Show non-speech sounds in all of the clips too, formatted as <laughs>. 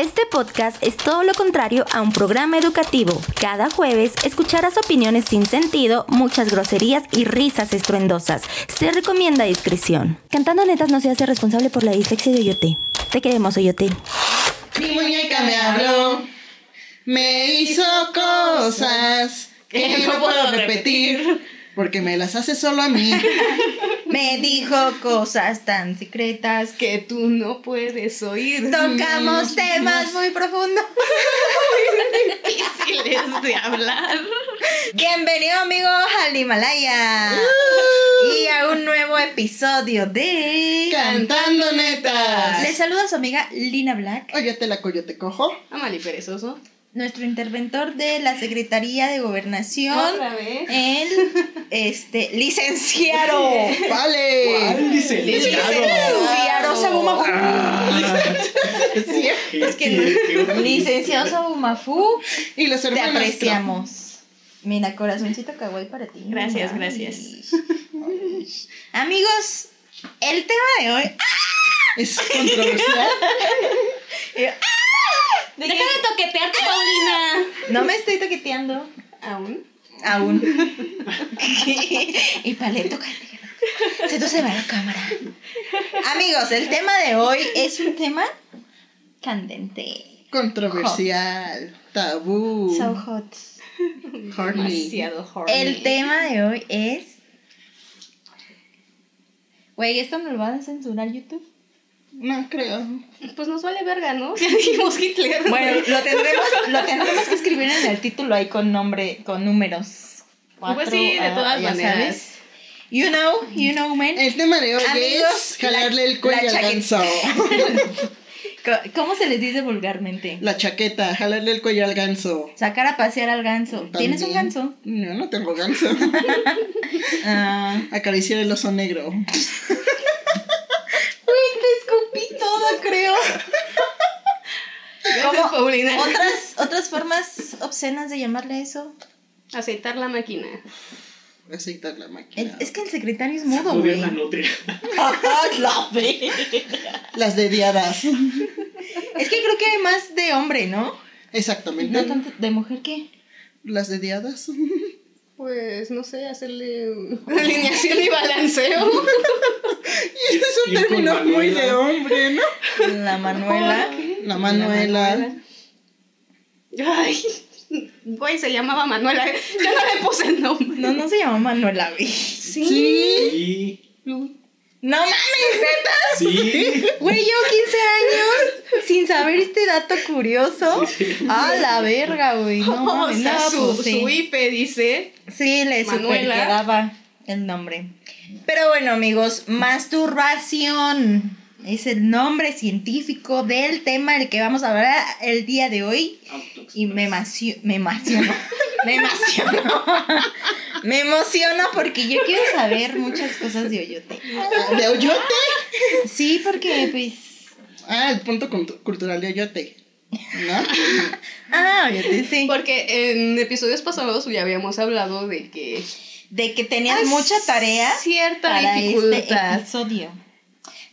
Este podcast es todo lo contrario a un programa educativo. Cada jueves escucharás opiniones sin sentido, muchas groserías y risas estruendosas. Se recomienda discreción. Cantando netas no se hace responsable por la dislexia de Oyote. Te queremos, Oyote. Mi muñeca me habló, me hizo cosas que <laughs> no puedo repetir porque me las hace solo a mí. <laughs> Me dijo cosas tan secretas que tú no puedes oír. Tocamos temas muy profundos. <laughs> Muy difíciles de hablar. Bienvenido amigos al Himalaya. y a un nuevo episodio de Cantando Netas. Les saluda su amiga Lina Black. Oye, te la coyote cojo. Amali perezoso. Nuestro interventor de la Secretaría de Gobernación. Otra vez. El este licenciado. <laughs> Vale. Licenciado Sabumafu. Sí. Es que licenciado Sabumafu. Y los Te hermanos. apreciamos. Mira, corazoncito kawaii para ti. Gracias, Ay. gracias. Amigos, el tema de hoy. Es controversial. <laughs> Deja de toquetearte, Paulina. No me estoy toqueteando. ¿Aún? Aún. <laughs> y paleto, Se se va la cámara. Amigos, el tema de hoy es un tema candente. Controversial. Tabú. So hot. Horny. Demasiado horny. El tema de hoy es. Güey, ¿esto me lo van a censurar YouTube? No creo. Pues nos vale verga, ¿no? <laughs> Ya dijimos Hitler. Bueno, lo tendremos, lo tendremos que escribir en el título ahí con nombre, con números. Pues sí, de todas maneras. sabes. You know, you know, man. El tema de hoy Amigos, es jalarle el cuello al ganso. <laughs> ¿Cómo se les dice vulgarmente? La chaqueta, jalarle el cuello al ganso. Sacar a pasear al ganso. ¿Tienes un ganso? No, no tengo ganso. <laughs> Ah. Acariciar el oso negro. Uy, te escupí todo, creo. <laughs> Gracias, Paulina. ¿Otras, otras formas obscenas de llamarle eso? Aceitar la máquina. Aceitar la El- máquina. es que el secretario es mudo, güey. la nutria. <laughs> La. Las dediadas. Es que creo que hay más de hombre, ¿no? Exactamente. No tanto de mujer que. Las dediadas. Pues, no sé, hacerle alineación y balanceo. <laughs> Y ese es un término muy de hombre, ¿no? La Manuela. La Manuela. Ay, güey, se llamaba Manuela. Yo no le puse el nombre. No, no se llama Manuela. Sí. Sí. No mames, neta. Sí. Güey, llevo 15 años sin saber este dato curioso. A la verga, güey. No o mames, sea, no, su, pues sí. su IP dice. Sí, le super quedaba el nombre. Pero bueno, amigos, masturbación es el nombre científico del tema del que vamos a hablar el día de hoy. Y me emociono, me emociono, me emociono, me emociono porque yo quiero saber muchas cosas de Oyote. ¿De Oyote? Sí, porque pues... Ah, el punto cultu- cultural de Oyote. ¿No? Ah, Oyote, sí. Porque en episodios pasados ya habíamos hablado de que. De que tenías mucha tarea Cierta para este dificultad. episodio.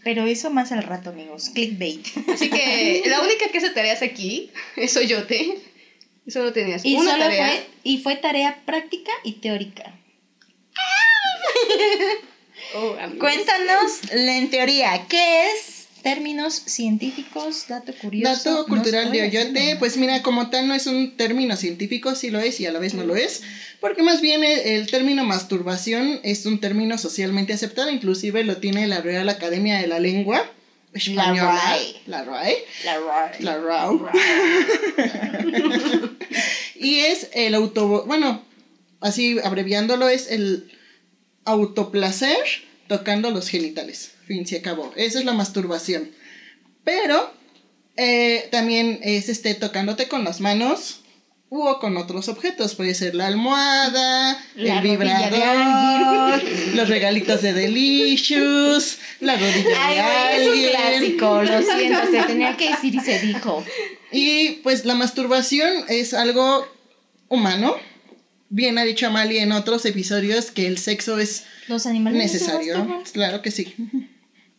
Pero eso más al rato, amigos. Clickbait. Así que <laughs> la única que hace tareas aquí es Oyote. Y solo tenías Y una solo tarea. fue, y fue tarea práctica y teórica. <laughs> Oh, amigos. Cuéntanos, en teoría, ¿qué es? Términos científicos, dato curioso. Dato cultural no de Oyote, pues mira, como tal no es un término científico, sí lo es y a la vez no lo es, porque más bien el, el término masturbación es un término socialmente aceptado, inclusive lo tiene la Real Academia de la Lengua Española. RAE. La RAE. La ra- La RAU. <laughs> y es el auto, bueno, así abreviándolo, es el autoplacer tocando los genitales. Fin, se acabó. Esa es la masturbación. Pero eh, también es este tocándote con las manos o con otros objetos. Puede ser la almohada, La el vibrador, los regalitos de Delicious, la rodilla Ay, de güey, es un alguien. clásico, lo siento, se tenía que decir y se dijo. Y pues la masturbación es algo humano. Bien ha dicho Amalia en otros episodios que el sexo es Los animales no necesario. masturban. Claro que sí.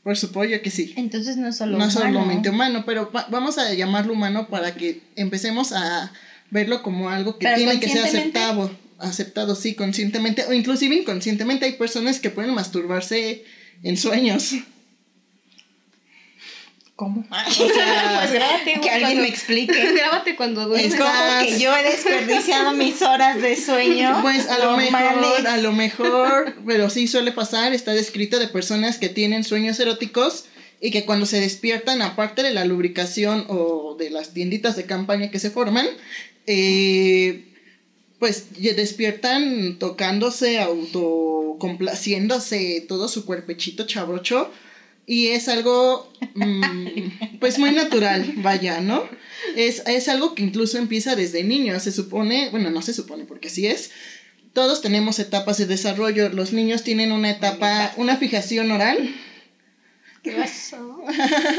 Por supuesto que sí. Entonces no es solo no humano. solamente humano, pero va- vamos a llamarlo humano para que empecemos a verlo como algo que Pero tiene que ser aceptado, aceptado sí, conscientemente o inclusive inconscientemente hay personas que pueden masturbarse en sueños. ¿Cómo? <laughs> Pues grábate, güey, que alguien cuando- me explique. <laughs> Grábate cuando duermes. Es como que yo he desperdiciado mis horas de sueño. Pues a lo normales. mejor, a lo mejor, pero sí suele pasar, está descrito de personas que tienen sueños eróticos y que cuando se despiertan, aparte de la lubricación o de las tienditas de campaña que se forman, eh, pues despiertan tocándose, autocomplaciéndose todo su cuerpechito chabrocho. Y es algo, mm, pues muy natural, vaya, ¿no? Es, es algo que incluso empieza desde niños, se supone, bueno, no se supone porque así es. Todos tenemos etapas de desarrollo. Los niños tienen una etapa, una fijación oral. ¿Qué pasó?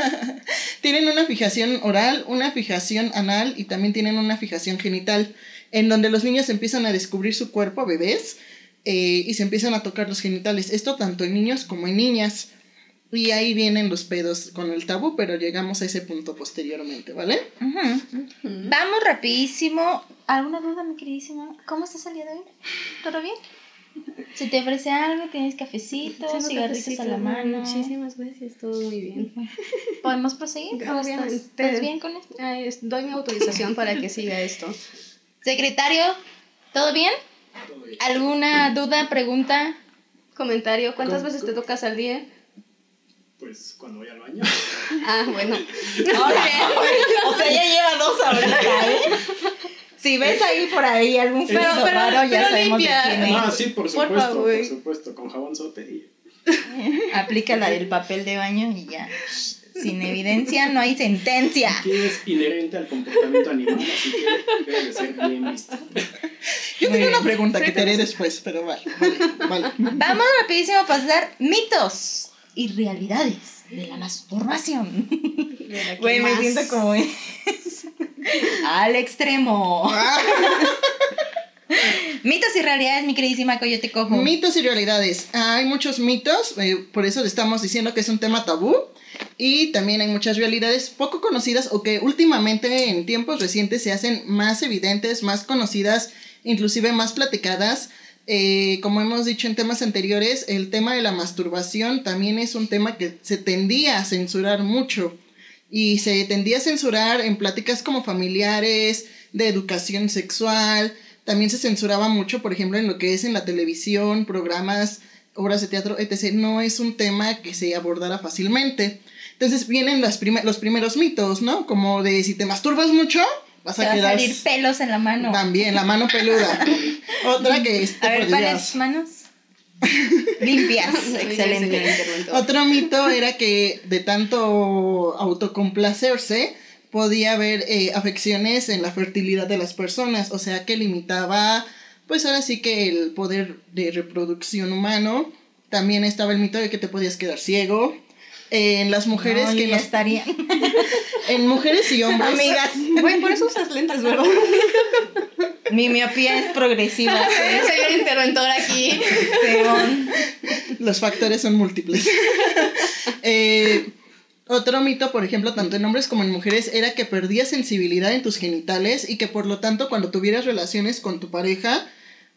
<laughs> Tienen una fijación oral, una fijación anal y también tienen una fijación genital, en donde los niños empiezan a descubrir su cuerpo, bebés, eh, y se empiezan a tocar los genitales. Esto tanto en niños como en niñas. Y ahí vienen los pedos con el tabú, pero llegamos a ese punto posteriormente, ¿vale? Vamos rapidísimo. ¿Alguna duda, mi queridísima? ¿Cómo estás el día de hoy? ¿Todo bien? Si te ofrece algo, tienes cafecito, Tengo cigarritos cafecito, a la mano. Muchísimas gracias, todo muy bien. <laughs> ¿Podemos proseguir? ¿O estás, Obviamente. estás bien con esto? Ay, doy mi autorización para que siga esto. Secretario, ¿todo bien? ¿Alguna duda, pregunta? Comentario, ¿cuántas veces te tocas al día? Pues cuando voy al baño. Ah, bueno. <laughs> o sea, ya lleva dos ahorita, ¿eh? Si ves ahí por ahí algún Pero- peso pero- raro, ya pero sabemos limpia. de quién es. No, sí, por Por supuesto, por, favor. supuesto, con jabón sote y <laughs> Aplica la del papel de baño y ya. Sin evidencia no hay sentencia. aquí es inherente al comportamiento animal, así que debe de ser bien visto. Yo tengo una pregunta que te haré después, pero vale, vale, vale. Vamos rapidísimo a pasar mitos y realidades de la masturbación. <laughs> Güey, me siento como <laughs> al extremo. <laughs> mitos y realidades, mi queridísima Coyote Cojo. Mitos y realidades. Hay muchos mitos, eh, por eso le estamos diciendo que es un tema tabú. Y también hay muchas realidades poco conocidas o que últimamente en tiempos recientes se hacen más evidentes, más conocidas, inclusive más platicadas. Eh, como hemos dicho en temas anteriores, el tema de la masturbación también es un tema que se tendía a censurar mucho. Y se tendía a censurar en pláticas como familiares, de educación sexual. También se censuraba mucho, por ejemplo, en lo que es en la televisión, programas, obras de teatro, etc. No es un tema que se abordara fácilmente. Entonces vienen las prime- los primeros mitos, ¿no? Como de si te masturbas mucho, vas Te a va a quedar salir pelos en la mano. también, la mano peluda. <laughs> Otra que es... A ver, ¿cuáles manos? Limpias. <laughs> Excelente. Otro mito <laughs> era que de tanto autocomplacerse podía haber eh, afecciones en la fertilidad de las personas, o sea que limitaba, pues ahora sí que el poder de reproducción humano. También estaba el mito de que te podías quedar ciego. En las mujeres No, que nos- estaría. <laughs> en mujeres y hombres Amigas, Güey, por eso usas lentes, ¿verdad? mi miopía es progresiva. <laughs> Sí, señor interventor aquí. Los factores son múltiples. <laughs> Eh, otro mito, por ejemplo, tanto en hombres como en mujeres, era que perdías sensibilidad en tus genitales y que por lo tanto cuando tuvieras relaciones con tu pareja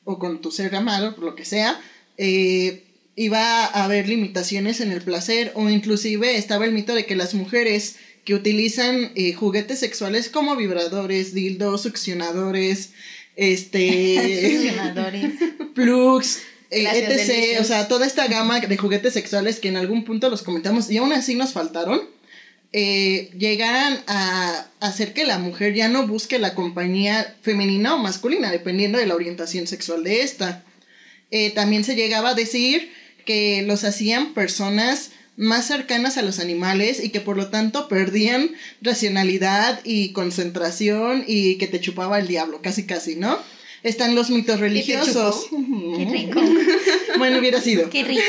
o con tu ser amado, por lo que sea, eh, iba a haber limitaciones en el placer o inclusive estaba el mito de que las mujeres que utilizan eh, juguetes sexuales como vibradores, dildos, succionadores, este <laughs> Succionadores. plugs, eh, etc. O sea, toda esta gama de juguetes sexuales que en algún punto los comentamos y aún así nos faltaron, eh, llegan a hacer que la mujer ya no busque la compañía femenina o masculina, dependiendo de la orientación sexual de esta. Eh, también se llegaba a decir que los hacían personas más cercanas a los animales y que por lo tanto perdían racionalidad y concentración y que te chupaba el diablo, casi casi, ¿no? Están los mitos religiosos. Qué rico. <laughs> Bueno, hubiera sido. Qué rico.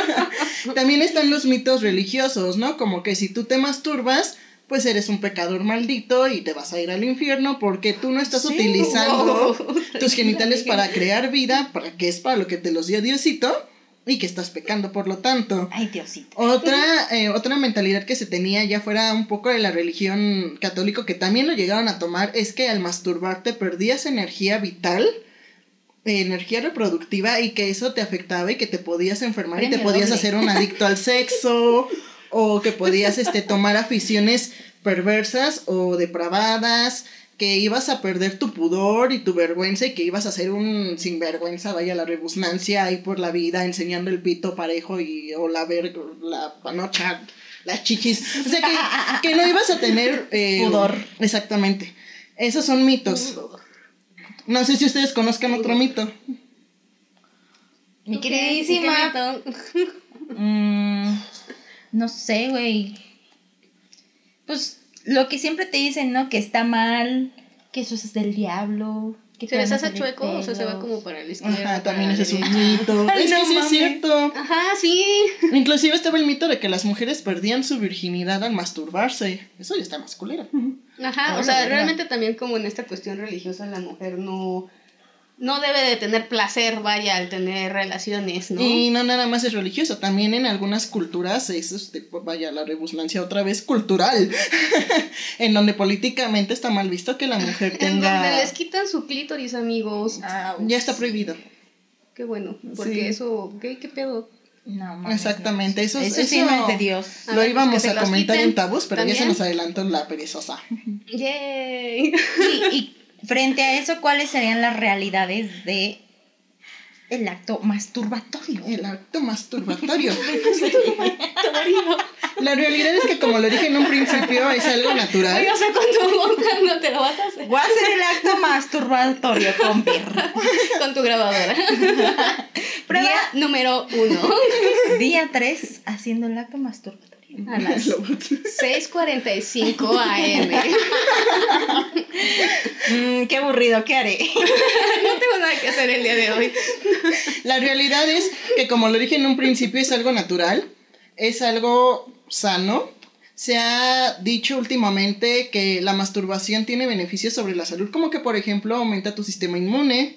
<laughs> También están los mitos religiosos, ¿no? Como que si tú te masturbas, pues eres un pecador maldito y te vas a ir al infierno porque tú no estás utilizando Wow. <laughs> tus genitales para crear vida, para que es para lo que te los dio Diosito, y que estás pecando por lo tanto. Ay, Diosito. Otra, eh, otra mentalidad que se tenía ya fuera un poco de la religión católica que también lo llegaron a tomar es que al masturbarte perdías energía vital, eh, energía reproductiva y que eso te afectaba y que te podías enfermar y te podías doble. hacer un adicto al sexo o que podías este, tomar aficiones perversas o depravadas que ibas a perder tu pudor y tu vergüenza y que ibas a ser un sinvergüenza, vaya la rebusnancia ahí por la vida enseñando el pito parejo y o la ver la panocha, las chichis. O sea que, que no ibas a tener eh, Pudor. Exactamente. Esos son mitos. No sé si ustedes conozcan otro mito. Mi queridísima. Mm, no sé, güey. Pues lo que siempre te dicen, ¿no? Que está mal, que eso es del diablo. Que ¿Se te les hace chueco o sea, se va pelos. como para la izquierda? Ajá, también ese es un mito. Ay, es no que sí es cierto. Ajá, sí. Inclusive estaba el mito de que las mujeres perdían su virginidad al masturbarse. Eso ya está más culero. Ajá, Ahora o sea, realmente también como en esta cuestión religiosa la mujer no, no debe de tener placer, vaya, al tener relaciones, ¿no? Y no nada más es religioso, también en algunas culturas es, este, vaya, la rebusnancia otra vez cultural, <laughs> en donde políticamente está mal visto que la mujer <laughs> En donde tenga... les quitan su clítoris, amigos. Ah, Ya está prohibido. Qué bueno, porque Sí. eso, ¿qué, qué pedo? No, mames, Exactamente, eso, Eso sí no es de Dios. Lo ver, íbamos a comentar quiten en tabús, pero ya se nos adelantó la perezosa. <laughs> Yay. Y, y frente a eso, ¿cuáles serían las realidades de el acto masturbatorio? <laughs> El acto masturbatorio. La realidad es que como lo dije en un principio, es algo natural. Oye, o sea, cuando, cuando te lo vas a hacer Voy a hacer el acto masturbatorio, compi. <laughs> con tu grabadora. <laughs> Prueba. Día número uno. Día 3 haciendo el acto masturbatorio. A las <laughs> 6.45 am. <laughs> Mm, qué aburrido, ¿qué haré? <laughs> No tengo nada que hacer el día de hoy. La realidad es que como lo dije en un principio, es algo natural, es algo sano. Se ha dicho últimamente que la masturbación tiene beneficios sobre la salud, como que por ejemplo aumenta tu sistema inmune,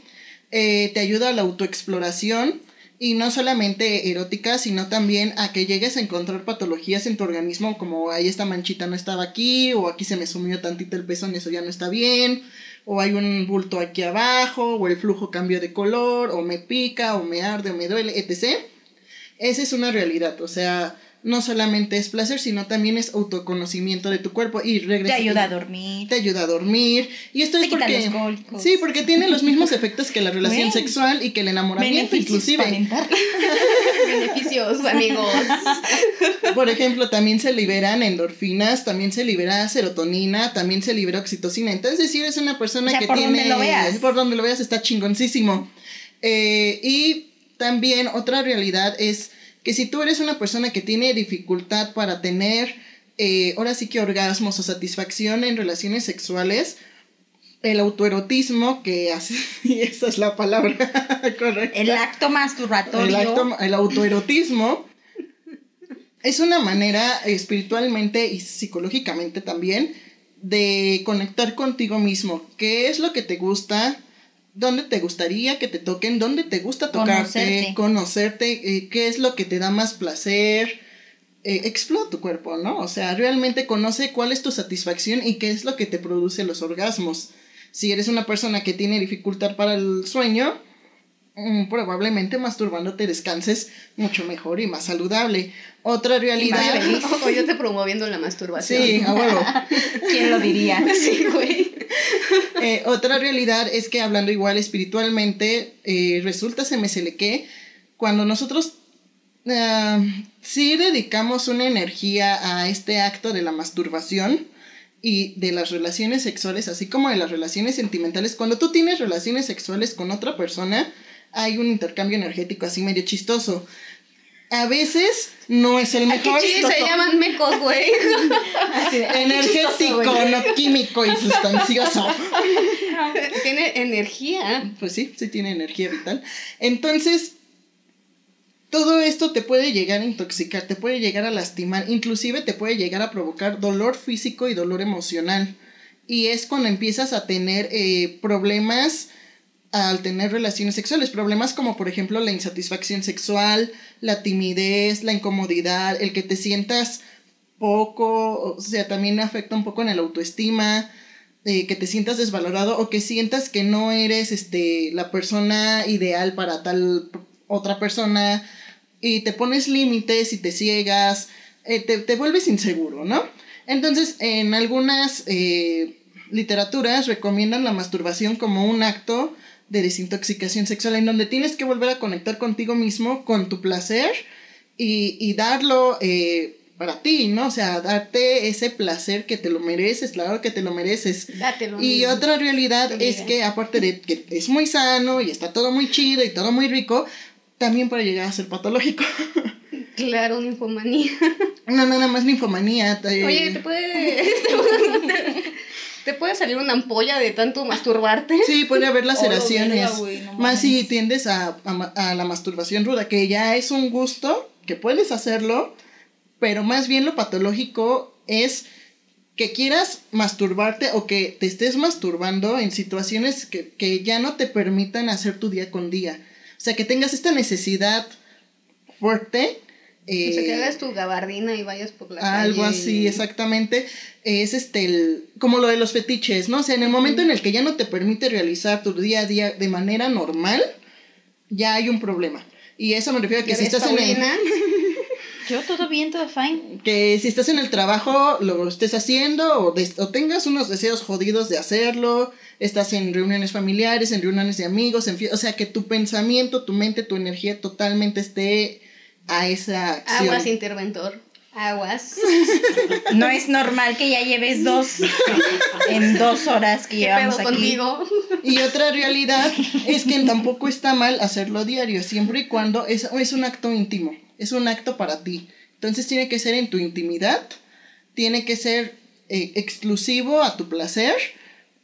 eh, te ayuda a la autoexploración y no solamente erótica, sino también a que llegues a encontrar patologías en tu organismo como ahí esta manchita no estaba aquí o aquí se me sumió tantito el pezón eso ya no está bien o hay un bulto aquí abajo, o el flujo cambió de color, o me pica, o me arde, o me duele, etc. Esa es una realidad, o sea, no solamente es placer, sino también es autoconocimiento de tu cuerpo y Te regresa. ayuda a dormir. Te ayuda a dormir. Y esto Te es porque. los. Sí, porque tiene los mismos <laughs> efectos que la relación Bueno. sexual y que el enamoramiento, Beneficios inclusive. <laughs> Beneficios, amigos. <laughs> Por ejemplo, también se liberan endorfinas, también se libera serotonina, también se libera oxitocina. Entonces, si eres una persona O sea, que por tiene. donde lo veas. Por donde lo veas está chingoncísimo. Eh, y también otra realidad es que si tú eres una persona que tiene dificultad para tener, eh, ahora sí que orgasmos o satisfacción en relaciones sexuales, el autoerotismo, que así, <laughs> esa es la palabra <laughs> correcta. El acto masturbatorio. El, acto- el autoerotismo es una manera espiritualmente y psicológicamente también de conectar contigo mismo. ¿Qué es lo que te gusta? ¿Dónde te gustaría que te toquen? ¿Dónde te gusta tocarte? Conocerte. Conocerte. eh, ¿Qué es lo que te da más placer? Eh, explora tu cuerpo, ¿no? O sea, realmente conoce cuál es tu satisfacción y qué es lo que te produce los orgasmos. Si eres una persona que tiene dificultad para el sueño, mm, probablemente masturbándote descanses mucho mejor y más saludable. Otra realidad. más feliz. <laughs> O yo te promoviendo la masturbación. Sí, a huevo. <laughs> ¿Quién lo diría? <laughs> Sí, güey. Eh, otra realidad es que hablando igual espiritualmente, eh, resulta, se me se que, cuando nosotros ah, sí dedicamos una energía a este acto de la masturbación y de las relaciones sexuales, así como de las relaciones sentimentales, cuando tú tienes relaciones sexuales con otra persona, hay un intercambio energético así medio chistoso. A veces no es el qué mejor. chido, se llaman mecos, güey. <laughs> Qué chistoso, Energético, no químico y sustancioso. <laughs> Tiene energía. Pues sí, sí tiene energía vital. Entonces, todo esto te puede llegar a intoxicar, te puede llegar a lastimar, inclusive te puede llegar a provocar dolor físico y dolor emocional. Y es cuando empiezas a tener eh, problemas al tener relaciones sexuales. Problemas como por ejemplo la insatisfacción sexual, la timidez, la incomodidad, el que te sientas poco, o sea, también afecta un poco en el autoestima, eh, que te sientas desvalorado o que sientas que no eres este, la persona ideal para tal otra persona y te pones límites y te ciegas, eh, te, te, vuelves inseguro, ¿no? Entonces, en algunas eh, literaturas recomiendan la masturbación como un acto de desintoxicación sexual en donde tienes que volver a conectar contigo mismo, con tu placer y, y darlo eh, para ti, ¿no? O sea, darte ese placer que te lo mereces, claro que te lo mereces. Dátelo. Y mismo. otra realidad es que aparte de que es muy sano y está todo muy chido y todo muy rico, también puede llegar a ser patológico. Claro, una infomanía. no, no, nada más ninfomanía. eh, Oye, ¿te puede, <laughs> salir una ampolla de tanto masturbarte? Sí, puede haber laceraciones. <laughs> no más si tiendes a, a a la masturbación ruda, que ya es un gusto, que puedes hacerlo, pero más bien lo patológico es que quieras masturbarte o que te estés masturbando en situaciones que, que ya no te permitan hacer tu día con día. O sea, que tengas esta necesidad fuerte. O sea, que eh, hagas tu gabardina y vayas por la calle. algo así, y- exactamente. Es este, el, como lo de los fetiches, ¿no? O sea, en el momento en el que ya no te permite realizar tu día a día de manera normal, ya hay un problema. Y eso me refiero a que ¿Ya si estás en el? <laughs> Yo todo bien, todo fine. que si estás en el trabajo lo estés haciendo o, des- o tengas unos deseos jodidos de hacerlo, estás en reuniones familiares, en reuniones de amigos, en o sea, que tu pensamiento, tu mente, tu energía totalmente esté a esa acción. Aguas, interventor. Aguas. <laughs> No es normal que ya lleves dos en dos horas que <laughs> ¿Qué llevamos pedo aquí. contigo? <laughs> Y otra realidad es que tampoco está mal hacerlo diario, siempre y cuando es, es un acto íntimo, es un acto para ti. Entonces tiene que ser en tu intimidad, tiene que ser eh, exclusivo a tu placer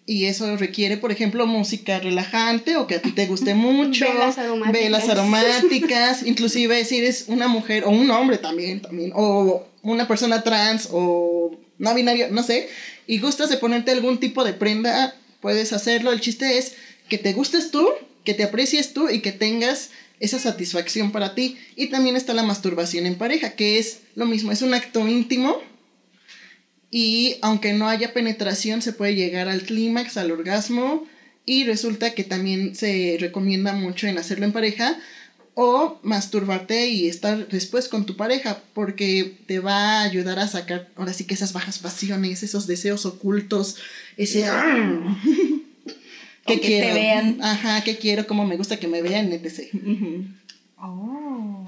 y eso requiere, por ejemplo, música relajante o que a ti te guste mucho, Velas aromáticas. velas aromáticas, <laughs> inclusive si eres una mujer o un hombre también, también o una persona trans o no binario, no sé, y gustas de ponerte algún tipo de prenda, puedes hacerlo. El chiste es que te gustes tú, que te aprecies tú y que tengas esa satisfacción para ti. Y también está la masturbación en pareja, que es lo mismo, es un acto íntimo y aunque no haya penetración se puede llegar al clímax, al orgasmo y resulta que también se recomienda mucho en hacerlo en pareja o masturbarte y estar después con tu pareja porque te va a ayudar a sacar ahora sí que esas bajas pasiones, esos deseos ocultos, ese que te vean. Ajá, que quiero, como me gusta que me vean, etc. Oh.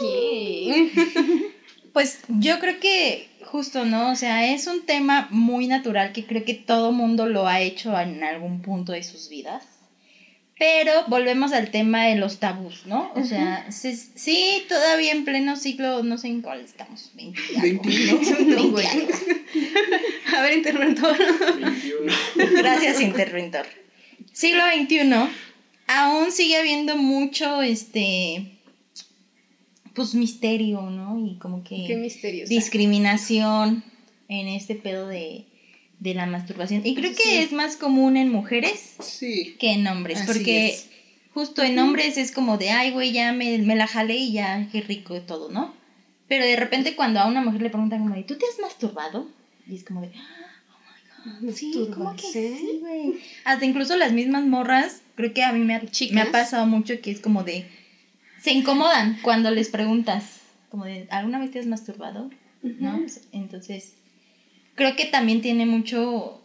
¿Qué? <laughs> Pues yo creo que justo, ¿no? O sea, es un tema muy natural que creo que todo mundo lo ha hecho en algún punto de sus vidas. Pero volvemos al tema de los tabús, ¿no? O sea, sí, sí, todavía en pleno siglo, no sé en cuál estamos, 20 y algo. 21. No, güey. A ver, interventor. 21. Gracias, interventor. Siglo XXI, aún sigue habiendo mucho, este, pues misterio, ¿no? Y como que Qué misterioso. discriminación en este pedo de, de la masturbación. Y creo que Sí. es más común en mujeres Sí. que en hombres, Así porque es. justo en hombres es como de, ay, güey, ya me, me la jalé y ya, qué rico y todo, ¿no? Pero de repente cuando a una mujer le preguntan como de, ¿tú te has masturbado? Y es como de, Sí, ¿cómo que sí, güey? Hasta incluso las mismas morras, creo que a mí me ha, Chicas. me ha pasado mucho que es como de. Se incomodan cuando les preguntas, como de, ¿alguna vez te has masturbado? ¿No? Entonces, creo que también tiene mucho.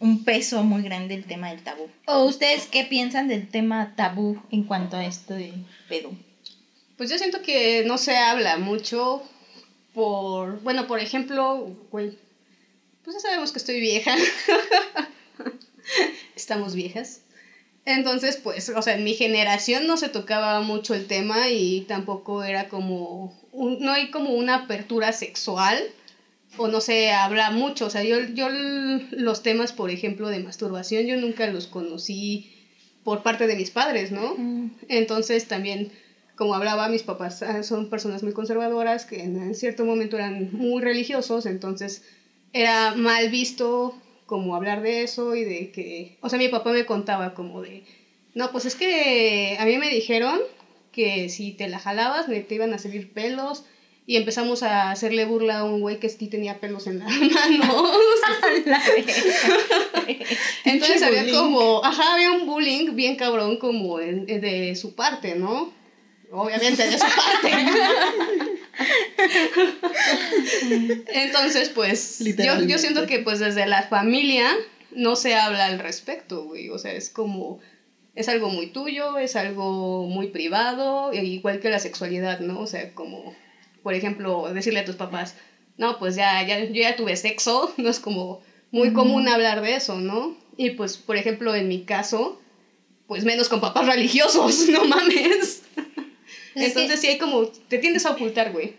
un peso muy grande el tema del tabú. ¿O ustedes qué piensan del tema tabú en cuanto a esto de pedo? Pues yo siento que no se habla mucho por, bueno, por ejemplo, güey, pues ya sabemos que estoy vieja. <laughs> Estamos viejas. Entonces, pues, o sea, en mi generación no se tocaba mucho el tema y tampoco era como, un- no hay como una apertura sexual o no se habla mucho. O sea, yo, yo los temas, por ejemplo, de masturbación, yo nunca los conocí por parte de mis padres, ¿no? Entonces también, como hablaba, mis papás ah, son personas muy conservadoras que en cierto momento eran muy religiosos, entonces era mal visto como hablar de eso y de que, o sea, mi papá me contaba como de, No, pues es que a mí me dijeron que si te la jalabas te iban a salir pelos y empezamos a hacerle burla a un güey que sí tenía pelos en las <laughs> manos. <laughs> Entonces había como, ajá, había un bullying bien cabrón como de su parte, ¿no? Obviamente de su parte. <laughs> Entonces, pues, yo, yo siento que pues desde la familia no se habla al respecto, güey. O sea, es como, es algo muy tuyo, es algo muy privado, igual que la sexualidad, ¿no? O sea, como, por ejemplo, decirle a tus papás, no, pues ya, ya, yo ya tuve sexo, <laughs> no es como muy común hablar de eso, ¿no? Y pues, por ejemplo, en mi caso, pues menos con papás religiosos, <laughs> no mames. Entonces sí hay como, te tiendes a ocultar, güey.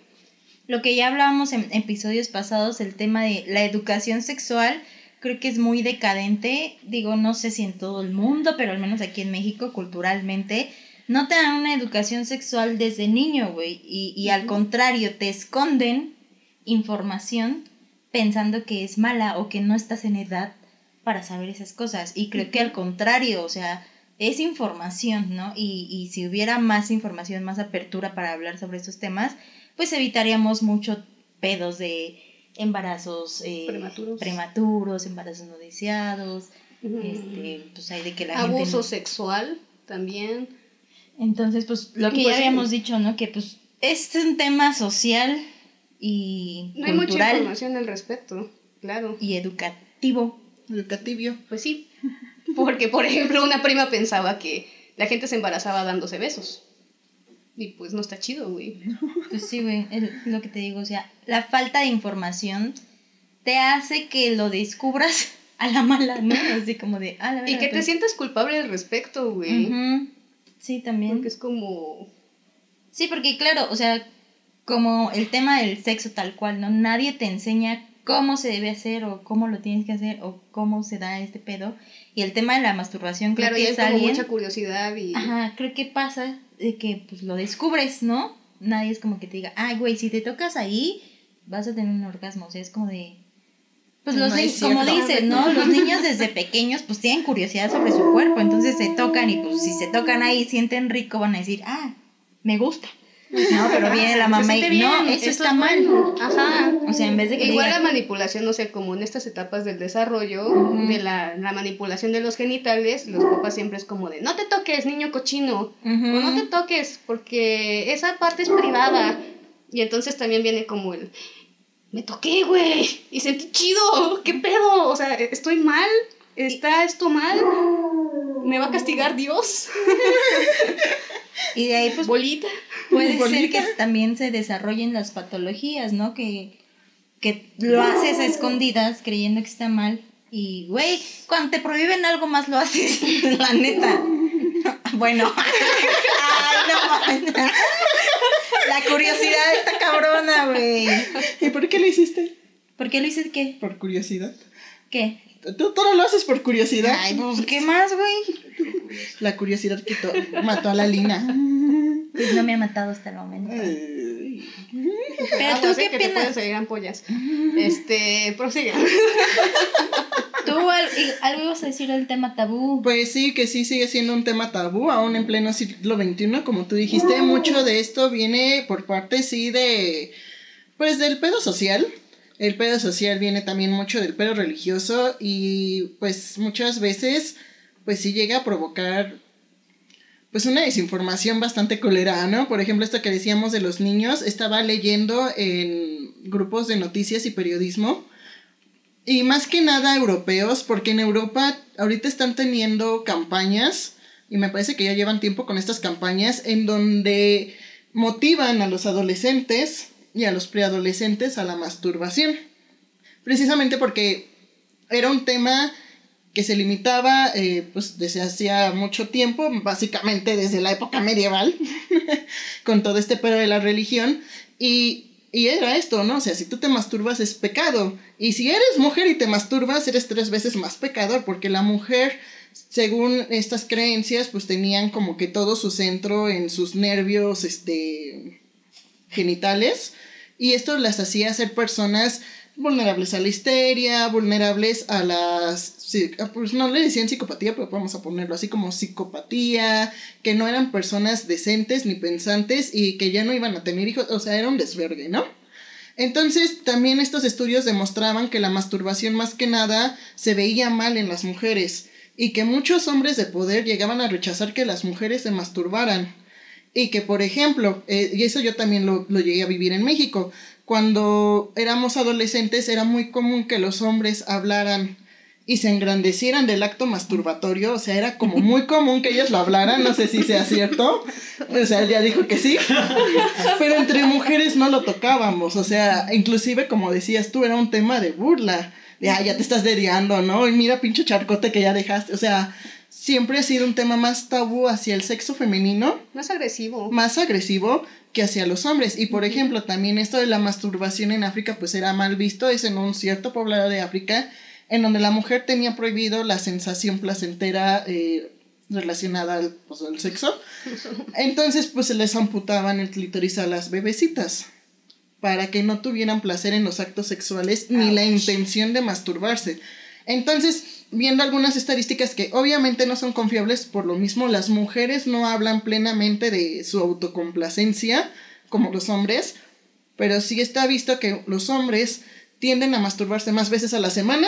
Lo que ya hablábamos en episodios pasados, el tema de la educación sexual, creo que es muy decadente. Digo, no sé si en todo el mundo, pero al menos aquí en México, culturalmente, no te dan una educación sexual desde niño, güey. Y, y al contrario, te esconden información pensando que es mala o que no estás en edad para saber esas cosas. Y creo que al contrario, o sea, es información, ¿no? Y, y si hubiera más información, más apertura para hablar sobre estos temas, pues evitaríamos muchos pedos de embarazos eh, prematuros. embarazos no deseados, este, pues hay de que la Abuso sexual también. Entonces, pues lo que ya habíamos dicho, ¿no? Que pues es un tema social y no hay mucha información al respecto, claro. Y educativo. Educativo. Pues sí. Porque, por ejemplo, una prima pensaba que la gente se embarazaba dándose besos. Y pues no está chido, güey. <laughs> Pues sí, güey, es lo que te digo, o sea, la falta de información te hace que lo descubras <laughs> a la mala, ¿no? Así como de, a la Y que te pues". sientas culpable al respecto, güey. Sí, también. Porque es como... Sí, porque claro, o sea, como el tema del sexo tal cual, ¿no? Nadie te enseña cómo se debe hacer o cómo lo tienes que hacer o cómo se da este pedo. Y el tema de la masturbación creo que es alguien... mucha curiosidad y... Ajá, creo que pasa de que pues lo descubres, ¿no? Nadie es como que te diga, ay, güey, si te tocas ahí, vas a tener un orgasmo. O sea, es como de... Pues los niños, como dices, ¿no? Los niños desde pequeños pues tienen curiosidad sobre su cuerpo, entonces se tocan y pues si se tocan ahí sienten rico van a decir, ah, me gusta. No, pero viene la mamá y no, eso está mal. Ajá. O sea, en vez de que Igual la manipulación, no sé, como en estas etapas del desarrollo, de la, la, manipulación de los genitales, los papás siempre es como de, no te toques, niño cochino, o no te toques, porque esa parte es privada. Y entonces también viene como el, me toqué, güey, y sentí chido, ¿qué pedo? O sea, ¿estoy mal? ¿Está esto mal? ¿Me va a castigar Dios? y de ahí, pues, bolita. Puede ser que también se desarrollen las patologías, ¿no? Que, que lo haces a escondidas creyendo que está mal. Y, güey, cuando te prohíben algo más lo haces, <laughs> la neta. Bueno. <laughs> Ay, no. La curiosidad está cabrona, güey. ¿Y por qué lo hiciste? ¿Por qué lo hiciste qué? Por curiosidad. ¿Qué? Tú todo lo haces por curiosidad. Ay, pues, ¿qué más, güey? La curiosidad quitó, mató a la Lina. Pues no me ha matado hasta el momento. Pero tú qué que te pueden salir ampollas. Este, prosigue. ¿Tú algo ibas a decir del tema tabú? Pues sí, que sí sigue siendo un tema tabú, aún en pleno siglo XXI, como tú dijiste, mucho de esto viene por parte, sí, de, pues del pedo social. El pedo social viene también mucho del pedo religioso y pues muchas veces, pues sí llega a provocar pues una desinformación bastante colera, ¿no? Por ejemplo, esto que decíamos de los niños, estaba leyendo en grupos de noticias y periodismo, y más que nada europeos, porque en Europa ahorita están teniendo campañas, y me parece que ya llevan tiempo con estas campañas, en donde motivan a los adolescentes y a los preadolescentes a la masturbación. Precisamente porque era un tema que se limitaba eh, pues desde hacía mucho tiempo, básicamente desde la época medieval, <laughs> con todo este pedo de la religión, y, y, era esto, ¿no? O sea, si tú te masturbas es pecado, y si eres mujer y te masturbas eres tres veces más pecador, porque la mujer, según estas creencias, pues tenían como que todo su centro en sus nervios, este, genitales, y esto las hacía ser personas vulnerables a la histeria, vulnerables a las, pues no le decían psicopatía, pero vamos a ponerlo así como psicopatía, que no eran personas decentes ni pensantes y que ya no iban a tener hijos, o sea, era un desvergue, ¿no? Entonces, también estos estudios demostraban que la masturbación más que nada se veía mal en las mujeres y que muchos hombres de poder llegaban a rechazar que las mujeres se masturbaran. Y que, por ejemplo, eh, y eso yo también lo, lo llegué a vivir en México, cuando éramos adolescentes era muy común que los hombres hablaran y se engrandecieran del acto masturbatorio, o sea, era como muy común que ellos lo hablaran, no sé si sea cierto, o sea, ya dijo que sí, pero entre mujeres no lo tocábamos, o sea, inclusive como decías tú, era un tema de burla, de, ah, ya te estás dediando, ¿no? Y mira pinche charcote que ya dejaste, o sea, siempre ha sido un tema más tabú hacia el sexo femenino. Más agresivo. Más agresivo que hacia los hombres. Y por ejemplo, también esto de la masturbación en África, pues era mal visto, es en un cierto poblado de África en donde la mujer tenía prohibido la sensación placentera eh, relacionada al, pues, al sexo. <laughs> Entonces, pues se les amputaban el clítoris a las bebecitas para que no tuvieran placer en los actos sexuales ni la intención de masturbarse. Entonces, viendo algunas estadísticas que obviamente no son confiables, por lo mismo las mujeres no hablan plenamente de su autocomplacencia como los hombres, pero sí está visto que los hombres tienden a masturbarse más veces a la semana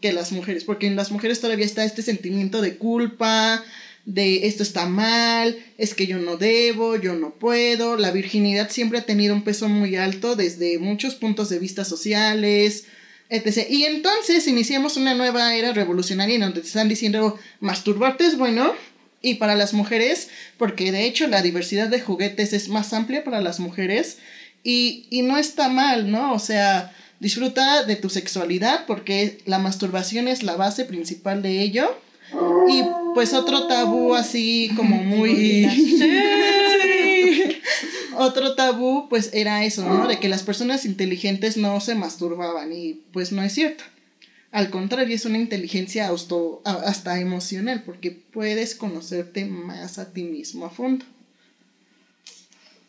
que las mujeres, porque en las mujeres todavía está este sentimiento de culpa, de esto está mal, es que yo no debo, yo no puedo. La virginidad siempre ha tenido un peso muy alto desde muchos puntos de vista sociales, etc. Y entonces iniciamos una nueva era revolucionaria en donde te están diciendo masturbarte es bueno. Y para las mujeres, porque de hecho la diversidad de juguetes es más amplia para las mujeres y, y no está mal, ¿no? O sea, Disfruta de tu sexualidad porque la masturbación es la base principal de ello. Y pues otro tabú así como muy... <laughs> Otro tabú pues era eso, ¿no? De que las personas inteligentes no se masturbaban y pues no es cierto. Al contrario, es una inteligencia hasta emocional porque puedes conocerte más a ti mismo a fondo.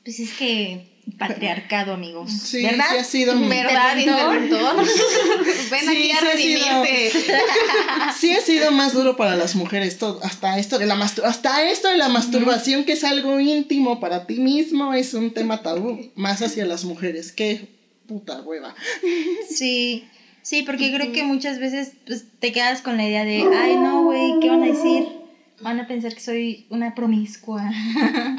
Pues es que patriarcado, amigos. Sí, ¿verdad? <laughs> sí ha sido ¿Verdad, interventor? Ven aquí a redimirte. <laughs> sí ha sido más duro para las mujeres todo, hasta esto de la hasta esto de la masturbación que es algo íntimo para ti mismo es un tema tabú más hacia las mujeres. Qué puta hueva. <laughs> Sí. Sí, porque creo que muchas veces pues, te quedas con la idea de, ay, no, güey, ¿qué van a decir? Van a pensar que soy una promiscua.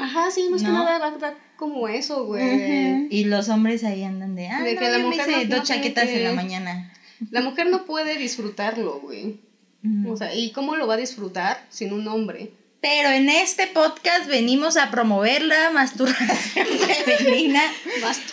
Ajá, sí, más que nada va a como eso, güey. Y los hombres ahí andan de, ah, de que la mujer me hice dos chaquetas en la mañana. La mujer no puede disfrutarlo, güey. O sea, ¿y cómo lo va a disfrutar sin un hombre? Pero en este podcast venimos a promover la masturbación <laughs> femenina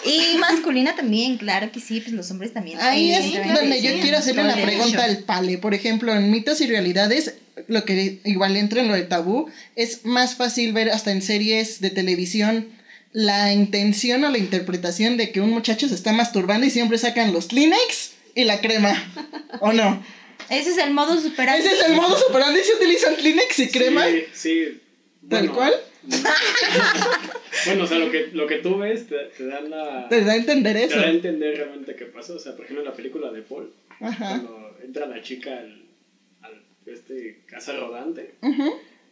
y masculina también, claro que sí, pues los hombres también. Ahí es donde yo quiero hacerle una pregunta al Pale. Por ejemplo, en mitos y realidades, lo que igual entra en lo de tabú, es más fácil ver hasta en series de televisión la intención o la interpretación de que un muchacho se está masturbando y siempre sacan los Kleenex y la crema, <laughs> ¿o no? Ese es el modo superandi. Ese es el modo superandi, se utilizan Kleenex y crema. Sí, sí. ¿Tal cual? <laughs> bueno, o sea, lo que, lo que tú ves te, te da la... Te da a entender eso. Te da a entender realmente qué pasó. O sea, por ejemplo, en la película de Paul, cuando entra la chica al, al este, casa rodante,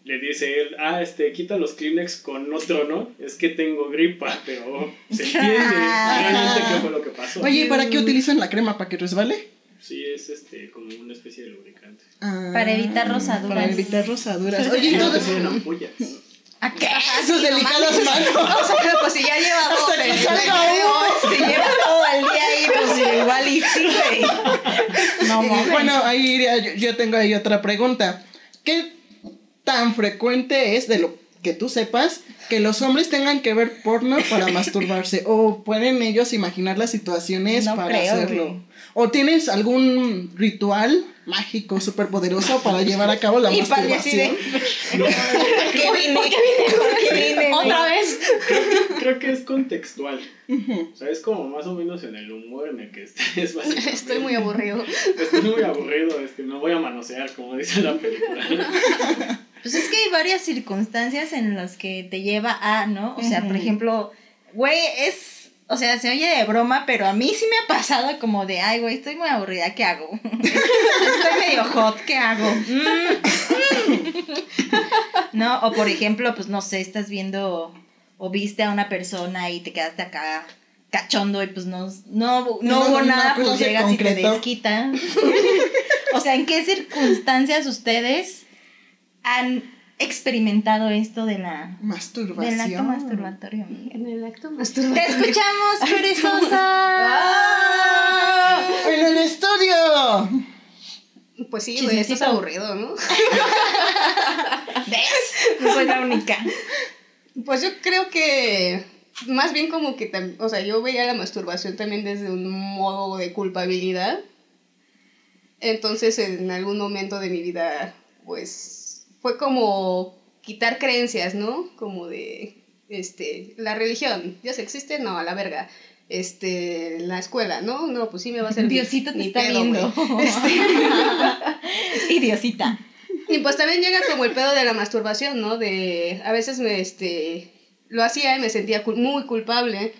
le dice él, ah, este, quita los Kleenex con otro, ¿no? Es que tengo gripa, pero se <laughs> entiende realmente qué fue lo que pasó. Oye, ¿para qué utilizan la crema? ¿Para que resbale? Sí, es este, como una especie de lubricante. Ah, para evitar rosaduras. Para evitar rosaduras. Oye, ¿y todo eso? ampollas. ¿A qué? Sus delicadas manos. <laughs> O sea, pues si ya lleva dos. Hasta que salga uno. Si lleva todo el día ahí, pues igual y sí, güey. <laughs> No. Bueno, ahí yo, yo tengo ahí otra pregunta. ¿Qué tan frecuente es de lo que tú sepas que los hombres tengan que ver porno para masturbarse o pueden ellos imaginar las situaciones para hacerlo. ¿O tienes algún ritual mágico súper poderoso para llevar a cabo la masturbación? <laughs> ¿Qué vine? ¿Qué vine? Otra vez. Creo, que es contextual. O sea, es como más o menos en el humor en el que estés. <laughs> Estoy muy aburrido. Estoy muy aburrido, este, no voy a manosear, como dice la película. <laughs> Pues es que hay varias circunstancias en las que te lleva a, ¿no? O sea, por ejemplo, güey, es o sea, se oye de broma, pero a mí sí me ha pasado como de, ay, güey, estoy muy aburrida, ¿qué hago? <laughs> estoy medio hot, ¿qué hago? Mm. <laughs> ¿No? O por ejemplo, pues no sé, estás viendo o viste a una persona y te quedaste acá cachondo y pues no, no, no, hubo nada, pues llegas y te desquitas. <laughs> o sea, ¿en qué circunstancias ustedes han experimentado esto de la masturbación. Del acto masturbatorio, En el acto masturbatorio. Te escuchamos, perezosa. ¡Ah! En el estudio. Pues sí, güey, esto es aburrido, ¿no? ¿Ves? No soy la única. Pues yo creo que más bien como que, o sea, yo veía la masturbación también desde un modo de culpabilidad. Entonces, en algún momento de mi vida, pues, fue como quitar creencias, ¿no? Como de, este, la religión, ¿Dios existe? No, a la verga. Este, la escuela, ¿no? No, pues sí me va a hacer Diosito te está viendo. Este... <laughs> y Diosita. Y pues también llega como el pedo de la masturbación, ¿no? De, a veces me, este, lo hacía y me sentía muy culpable.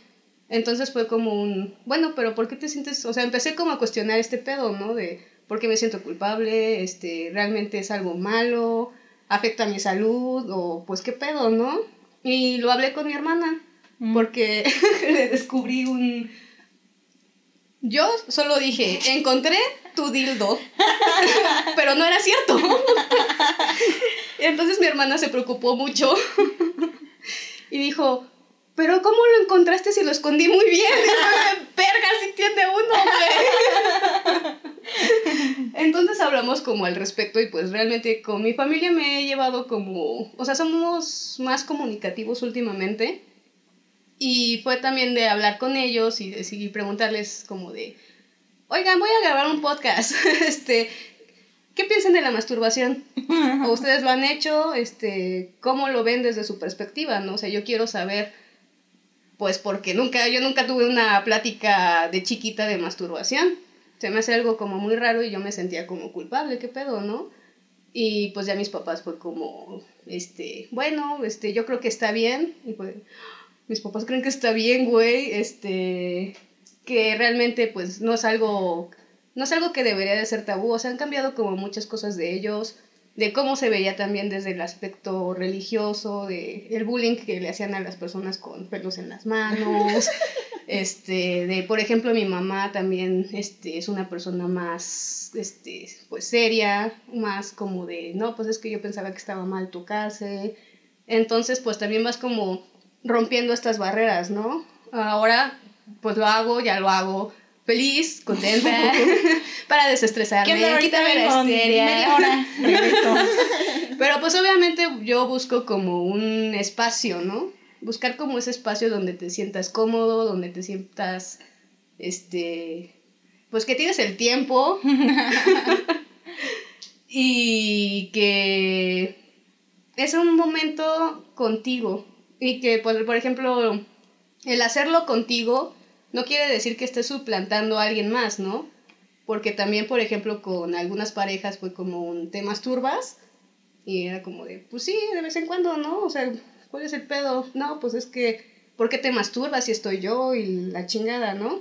Entonces fue como un, bueno, pero ¿por qué te sientes? O sea, empecé como a cuestionar este pedo, ¿no? De por qué me siento culpable, este, realmente es algo malo, afecta a mi salud, o pues qué pedo, ¿no? Y lo hablé con mi hermana, mm. porque <laughs> le descubrí un... Yo solo dije, encontré tu dildo, <laughs> pero no era cierto. <laughs> Entonces mi hermana se preocupó mucho y dijo, pero ¿cómo lo encontraste si lo escondí muy bien? Verga, si tiene uno, güey. <laughs> Entonces hablamos como al respecto y pues realmente con mi familia me he llevado como, o sea, somos más comunicativos últimamente. Y fue también de hablar con ellos y, preguntarles como de, oigan, voy a grabar un podcast, <laughs> este, ¿Qué piensan de la masturbación? ¿O ustedes lo han hecho? Este, ¿Cómo lo ven desde su perspectiva? ¿no? O sea, yo quiero saber, pues porque nunca, yo nunca tuve una plática de chiquita de masturbación. Se me hace algo como muy raro y yo me sentía como culpable, ¿qué pedo, no? Y pues ya mis papás fue como, este, bueno, este, yo creo que está bien. Y pues, mis papás creen que está bien, güey, este, que realmente pues no es algo no es algo que debería de ser tabú, o sea, han cambiado como muchas cosas de ellos, de cómo se veía también desde el aspecto religioso, de el bullying que le hacían a las personas con pelos en las manos, <laughs> este, de, por ejemplo, mi mamá también, este, es una persona más, este, pues seria, más como de, no, pues es que yo pensaba que estaba mal tocarse, entonces, pues también vas como rompiendo estas barreras, ¿no? Ahora, pues lo hago, ya lo hago, feliz, contenta, <laughs> <laughs> para desestresarme, quitarme la histeria. <laughs> Pero pues obviamente yo busco como un espacio, ¿no? Buscar como ese espacio donde te sientas cómodo, donde te sientas, este, pues que tienes el tiempo <laughs> y que es un momento contigo y que, pues, por ejemplo, el hacerlo contigo no quiere decir que estés suplantando a alguien más, ¿no? Porque también, por ejemplo, con algunas parejas fue como un te masturbas y era como de, pues sí, de vez en cuando, ¿no? O sea, ¿cuál es el pedo? No, pues es que, ¿por qué te masturbas si estoy yo y la chingada, ¿no?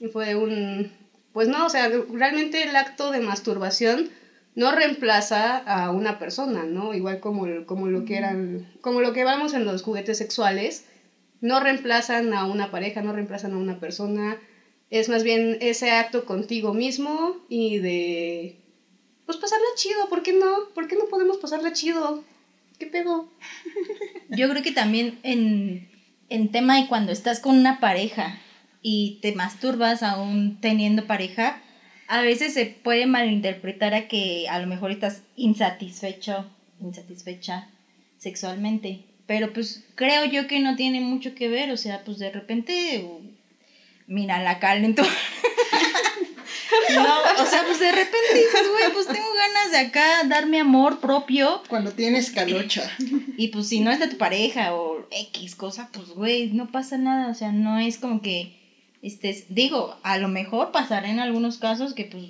Y fue un, pues no, o sea, realmente el acto de masturbación no reemplaza a una persona, ¿no? Igual como, como lo que eran, como lo que vamos en los juguetes sexuales, no reemplazan a una pareja, no reemplazan a una persona, es más bien ese acto contigo mismo y de, pues pasarla chido, ¿por qué no? ¿Por qué no podemos pasarla chido? ¿Qué pedo? Yo creo que también en, en tema de cuando estás con una pareja y te masturbas aún teniendo pareja, a veces se puede malinterpretar a que a lo mejor estás insatisfecho, insatisfecha sexualmente. Pero pues creo yo que no tiene mucho que ver, o sea, pues de repente, mira, la calentó. <laughs> no, o sea, pues de repente dices, güey, pues tengo ganas de acá darme amor propio. Cuando tienes calocha. Y pues si no es de tu pareja o X cosa, pues güey, no pasa nada, o sea, no es como que estés, digo, a lo mejor pasará en algunos casos que pues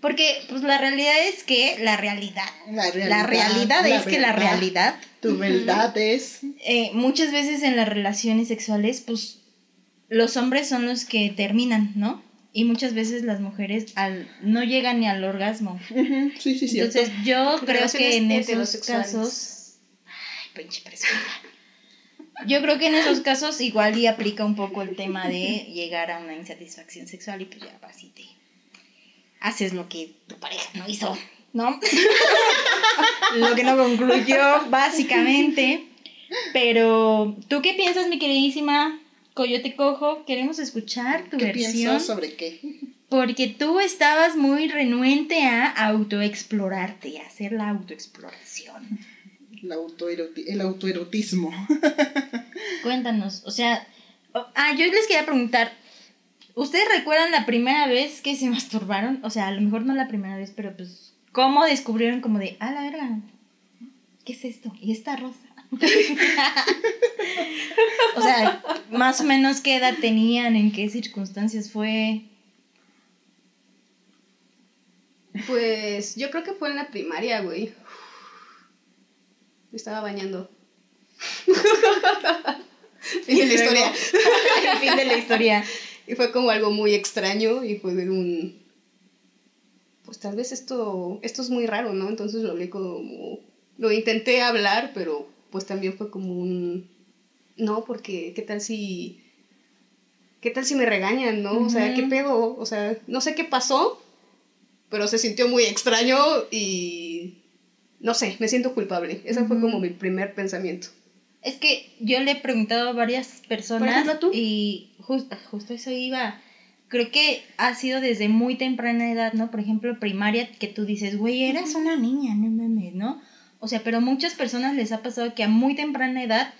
porque pues la realidad es que la realidad, la realidad, es que la realidad, tu verdad es... Eh, muchas veces en las relaciones sexuales pues los hombres son los que terminan, ¿no? Y muchas veces las mujeres al, no llegan ni al orgasmo. Sí, sí, sí. Entonces yo creo que en esos casos... Ay, pinche presumida. Yo creo que en esos casos igual y aplica un poco el tema de llegar a una insatisfacción sexual y pues ya vas y te haces lo que tu pareja no hizo, ¿no? <laughs> lo que no concluyó, básicamente. Pero, ¿tú qué piensas, mi queridísima Coyote Cojo? Queremos escuchar tu ¿Qué versión. sobre qué? Porque tú estabas muy renuente a autoexplorarte, a hacer la autoexploración. El, autoeroti- el autoerotismo. <laughs> Cuéntanos, o sea, ah, yo les quería preguntar, ¿ustedes recuerdan la primera vez que se <laughs> masturbaron? O sea, a lo mejor no la primera vez, pero pues, ¿cómo descubrieron como de, ah, la verga, ¿qué es esto? ¿Y esta rosa? <laughs> o sea, más o menos qué edad tenían, en qué circunstancias fue. Pues yo creo que fue en la primaria, güey. Me estaba bañando. <laughs> fin de la historia. El <laughs> fin de la historia. Y fue como algo muy extraño y fue de un... Pues tal vez esto, esto es muy raro, ¿no? Entonces lo hablé como... Lo intenté hablar, pero pues también fue como un... No, porque ¿qué tal si... ¿Qué tal si me regañan, no? O sea, ¿qué pedo? O sea, no sé qué pasó, pero se sintió muy extraño y... No sé, me siento culpable. Ese fue como mi primer pensamiento. Es que yo le he preguntado a varias personas ejemplo, ¿tú? y jus- justo eso iba. Creo que ha sido desde muy temprana edad, ¿no? Por ejemplo, primaria, que tú dices, güey, eras una niña, no mames, ¿no? O sea, pero a muchas personas les ha pasado que a muy temprana edad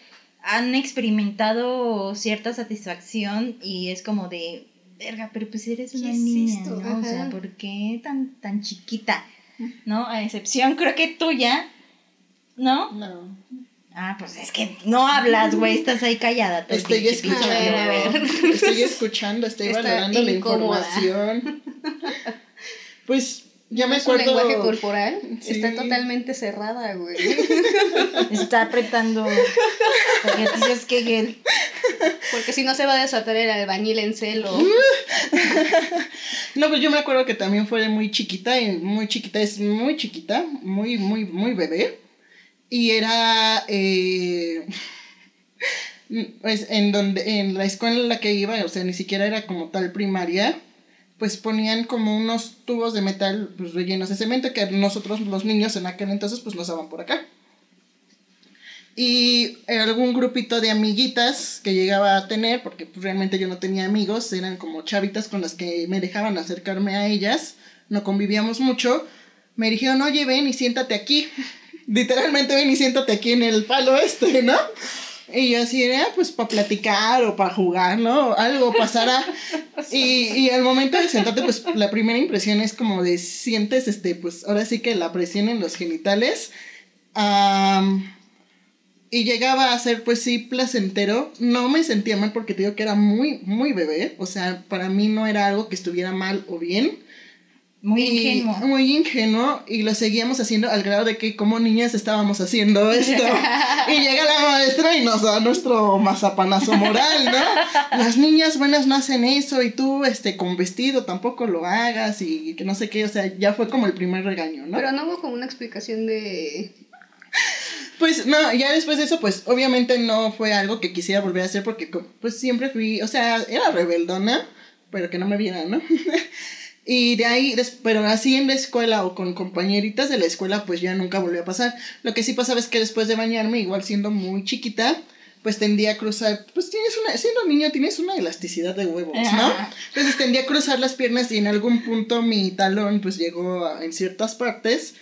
han experimentado cierta satisfacción y es como de, verga, pero pues eres ¿Qué una niña, esto? ¿no? O sea. ¿por qué tan, tan chiquita? ¿No? A excepción, creo que tuya, ¿no? No. Ah, pues es que no hablas, güey, estás ahí callada. Estoy escuchando. episodio. A ver, a ver. Estoy escuchando, estoy valorando la incómoda. información. <laughs> Pues ya me acuerdo. lenguaje corporal. Sí. Está totalmente cerrada, güey. <laughs> Está apretando ejercicios Kegel. Porque si no se va a desatar el albañil en celo. <laughs> No, pues yo me acuerdo que también fue muy chiquita, y muy chiquita, es muy chiquita, muy, muy, muy bebé. Y era, eh, <laughs> pues en donde, en la escuela en la que iba, o sea, ni siquiera era como tal primaria, pues ponían como unos tubos de metal pues, rellenos de cemento que nosotros los niños en aquel entonces pues nos daban por acá. Y algún grupito de amiguitas que llegaba a tener, porque pues, realmente yo no tenía amigos, eran como chavitas con las que me dejaban acercarme a ellas, no convivíamos mucho, me dijeron, oye, ven y siéntate aquí. <laughs> Literalmente ven y siéntate aquí en el palo este, ¿no? Y yo así era, pues para platicar o para jugar, ¿no? Algo pasará. <laughs> Y, y al momento de sentarte, pues la primera impresión es como de sientes, este, pues ahora sí que la presión en los genitales. Am, y llegaba a ser, pues sí, placentero. No me sentía mal porque te digo que era muy, muy bebé. O sea, para mí no era algo que estuviera mal o bien. Muy ingenuo. Muy ingenuo. Y lo seguíamos haciendo al grado de que como niñas estábamos haciendo esto. <laughs> y llega la maestra y nos da nuestro mazapanazo moral, ¿no? Las niñas buenas no hacen eso y tú, este, con vestido tampoco lo hagas y que no sé qué. O sea, ya fue como el primer regaño, ¿no? Pero no hubo como una explicación de. Pues no, ya después de eso, pues obviamente no fue algo que quisiera volver a hacer porque pues siempre fui, o sea, era rebeldona, pero que no me vieran, ¿no? <laughs> y de ahí, pero así en la escuela o con compañeritas de la escuela, pues ya nunca volvió a pasar. Lo que sí pasaba es que después de bañarme, igual siendo muy chiquita, pues tendía a cruzar, pues tienes una, siendo niño tienes una elasticidad de huevos, ¿no? Entonces tendía a cruzar las piernas y en algún punto mi talón pues llegó a- en ciertas partes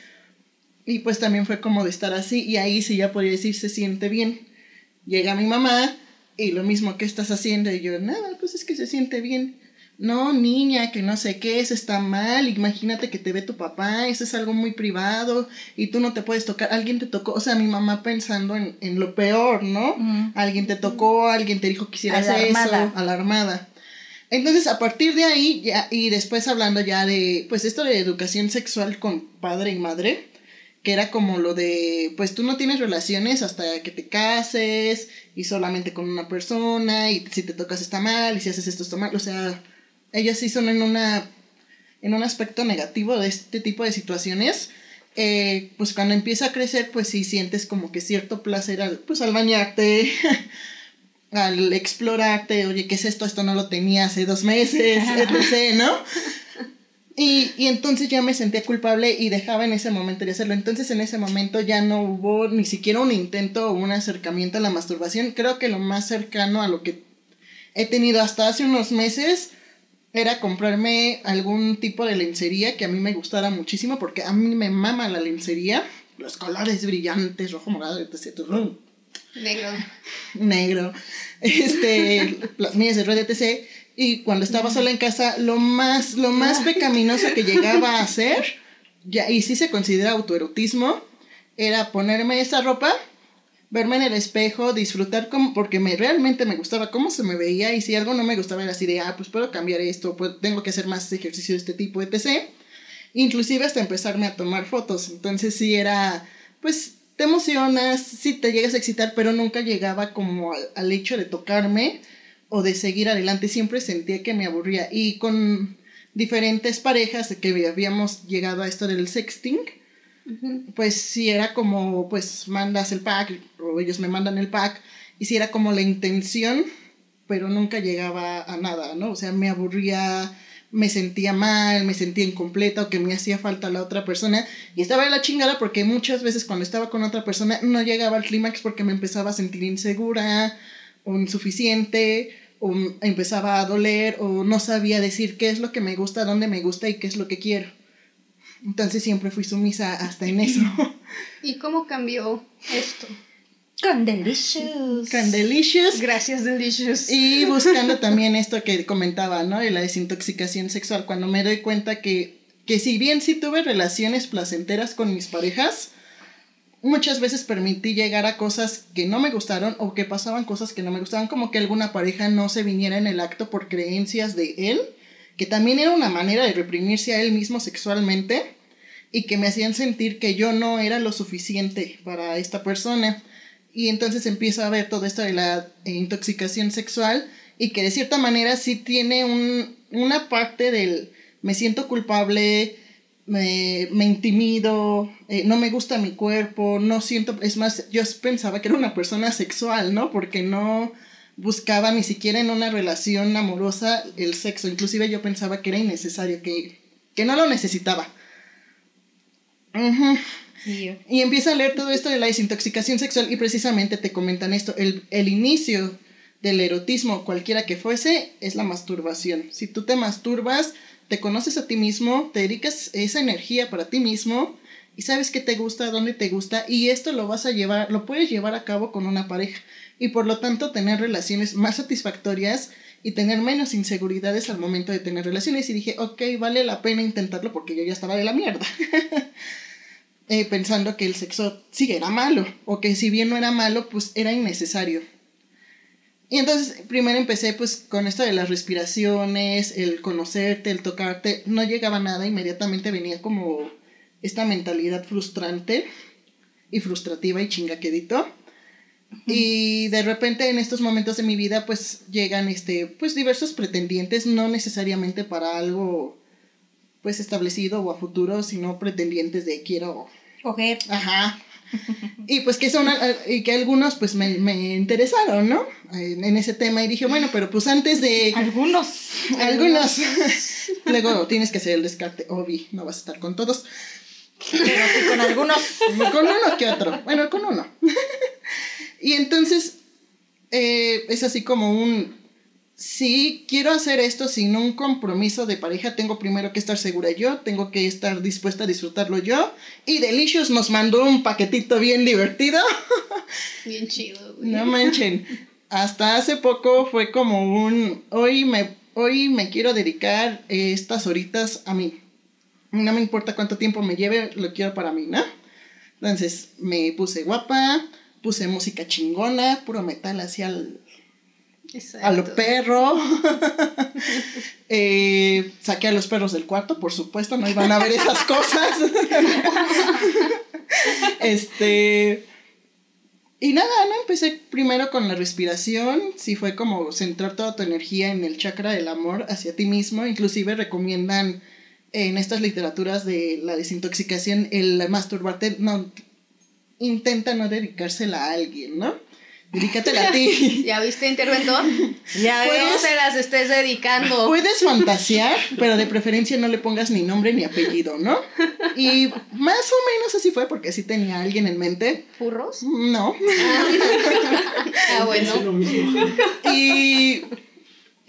y pues también fue como de estar así y ahí sí ya podría decir se siente bien. Llega mi mamá y lo mismo que estás haciendo y yo, nada, pues es que se siente bien. No, niña, que no sé qué, eso está mal, imagínate que te ve tu papá, eso es algo muy privado y tú no te puedes tocar, alguien te tocó, o sea, mi mamá pensando en, en lo peor, ¿no? Alguien te tocó, alguien te dijo que hicieras Alarmada. eso, alarmada. Entonces, a partir de ahí, ya, y después hablando ya de, pues esto de educación sexual con padre y madre, que era como lo de, pues tú no tienes relaciones hasta que te cases y solamente con una persona y si te tocas está mal y si haces esto está mal, o sea, ellas sí son en una en un aspecto negativo de este tipo de situaciones, eh, pues cuando empieza a crecer, pues sí sientes como que cierto placer al, pues al bañarte, <laughs> al explorarte, oye, ¿qué es esto? Esto no lo tenía hace dos meses, etc., ¿no? Y, y, entonces ya me sentía culpable y dejaba en ese momento de hacerlo. Entonces en ese momento ya no hubo ni siquiera un intento o un acercamiento a la masturbación. Creo que lo más cercano a lo que he tenido hasta hace unos meses era comprarme algún tipo de lencería que a mí me gustara muchísimo porque a mí me mama la lencería. Los colores brillantes, rojo, morado, etc. Negro. Negro. Este, <laughs> las mías de red, etc. Y cuando estaba sola en casa, lo más, lo más <laughs> pecaminoso que llegaba a hacer, ya, y sí se considera autoerotismo, era ponerme esa ropa verme en el espejo, disfrutar como, porque me, realmente me gustaba cómo se me veía y si algo no me gustaba era así de, ah, pues puedo cambiar esto, pues tengo que hacer más ejercicio de este tipo, etc. Inclusive hasta empezarme a tomar fotos. Entonces sí era, pues te emocionas, sí te llegas a excitar, pero nunca llegaba como al, al hecho de tocarme o de seguir adelante. Siempre sentía que me aburría. Y con diferentes parejas que habíamos llegado a esto del sexting, pues si era como, pues mandas el pack, o ellos me mandan el pack, y si era como la intención, pero nunca llegaba a nada, ¿no? O sea, me aburría, me sentía mal, me sentía incompleta o que me hacía falta la otra persona. Y estaba de la chingada porque muchas veces cuando estaba con otra persona no llegaba al clímax porque me empezaba a sentir insegura o insuficiente o empezaba a doler o no sabía decir qué es lo que me gusta, dónde me gusta y qué es lo que quiero. Entonces siempre fui sumisa hasta en eso. <laughs> ¿Y cómo cambió esto? Con Delicious. Con Delicious. Gracias, Delicious. Y buscando también esto que comentaba, ¿no? De la desintoxicación sexual. Cuando me doy cuenta que, que si bien sí tuve relaciones placenteras con mis parejas, muchas veces permití llegar a cosas que no me gustaron o que pasaban cosas que no me gustaban, como que alguna pareja no se viniera en el acto por creencias de él que también era una manera de reprimirse a él mismo sexualmente y que me hacían sentir que yo no era lo suficiente para esta persona. Y entonces empiezo a ver todo esto de la intoxicación sexual y que de cierta manera sí tiene un, una parte del me siento culpable, me, me intimido, eh, no me gusta mi cuerpo, no siento, es más, yo pensaba que era una persona sexual, ¿no? Porque no, buscaba ni siquiera en una relación amorosa el sexo. Inclusive yo pensaba que era innecesario, que, que no lo necesitaba. Y empieza a leer todo esto de la desintoxicación sexual y precisamente te comentan esto. El, el inicio del erotismo, cualquiera que fuese, es la masturbación. Si tú te masturbas, te conoces a ti mismo, te dedicas esa energía para ti mismo y sabes qué te gusta, dónde te gusta y esto lo vas a llevar, lo puedes llevar a cabo con una pareja y por lo tanto tener relaciones más satisfactorias y tener menos inseguridades al momento de tener relaciones. Y dije, ok, vale la pena intentarlo porque yo ya estaba de la mierda. <laughs> eh, pensando que el sexo sí era malo, o que si bien no era malo, pues era innecesario. Y entonces primero empecé pues con esto de las respiraciones, el conocerte, el tocarte, no llegaba nada, inmediatamente venía como esta mentalidad frustrante y frustrativa y chingaquedito. Y de repente en estos momentos de mi vida pues llegan este pues diversos pretendientes, no necesariamente para algo pues establecido o a futuro, sino pretendientes de quiero coger. Ajá. y pues que son y que algunos pues me, me interesaron, ¿no? En, en, ese tema y dije, bueno, pero pues antes de algunos algunos <laughs> luego tienes que hacer el descarte, obvi, no vas a estar con todos. Pero sí con algunos. Con uno que otro. Bueno, con uno. Y entonces eh, es así como un, si quiero hacer esto sin un compromiso de pareja, tengo primero que estar segura yo, tengo que estar dispuesta a disfrutarlo yo. Y Delicious nos mandó un paquetito bien divertido. <laughs> Bien chido, güey. No manchen. Hasta hace poco fue como un, hoy me, hoy me quiero dedicar estas horitas a mí. No me importa cuánto tiempo me lleve, lo quiero para mí, ¿no? Entonces me puse guapa, puse música chingona, puro metal así al, a lo perro. <laughs> eh, saqué a los perros del cuarto, por supuesto, no iban a ver esas cosas. <laughs> este. Y nada, ¿no? Empecé primero con la respiración, sí fue como centrar toda tu energía en el chakra del amor hacia ti mismo, inclusive recomiendan en estas literaturas de la desintoxicación el masturbarte, no, intenta no dedicársela a alguien, ¿no? Dedícatela a <laughs> ti. ¿Ya viste, interventor? <laughs> Ya no se las estés dedicando. Puedes fantasear, <laughs> pero de preferencia no le pongas ni nombre ni apellido, ¿no? Y más o menos así fue, porque sí tenía alguien en mente. ¿Furros? No. ah, bueno. Y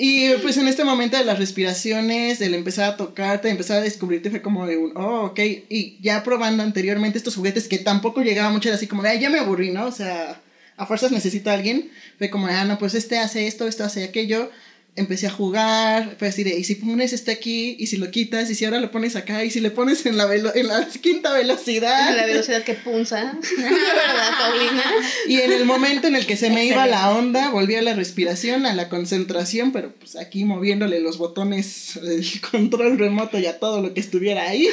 y pues en este momento de las respiraciones, del empezar a tocarte, empezar a descubrirte, fue como de un, oh, ok. Y ya probando anteriormente estos juguetes que tampoco llegaba mucho, era así como de, ay, ya me aburrí, ¿no? O sea, a fuerzas necesito a alguien. Fue como, ah, no, pues este hace esto, esto hace aquello empecé a jugar, fue así de, y si pones este aquí, y si lo quitas, y si ahora lo pones acá, y si le pones en la, en la <laughs> quinta velocidad. En la velocidad que punza, <laughs> ¿verdad, Paulina? Y en el momento en el que se me iba la onda, volví a la respiración, a la concentración, pero pues aquí moviéndole los botones, el <laughs> control remoto y a todo lo que estuviera ahí.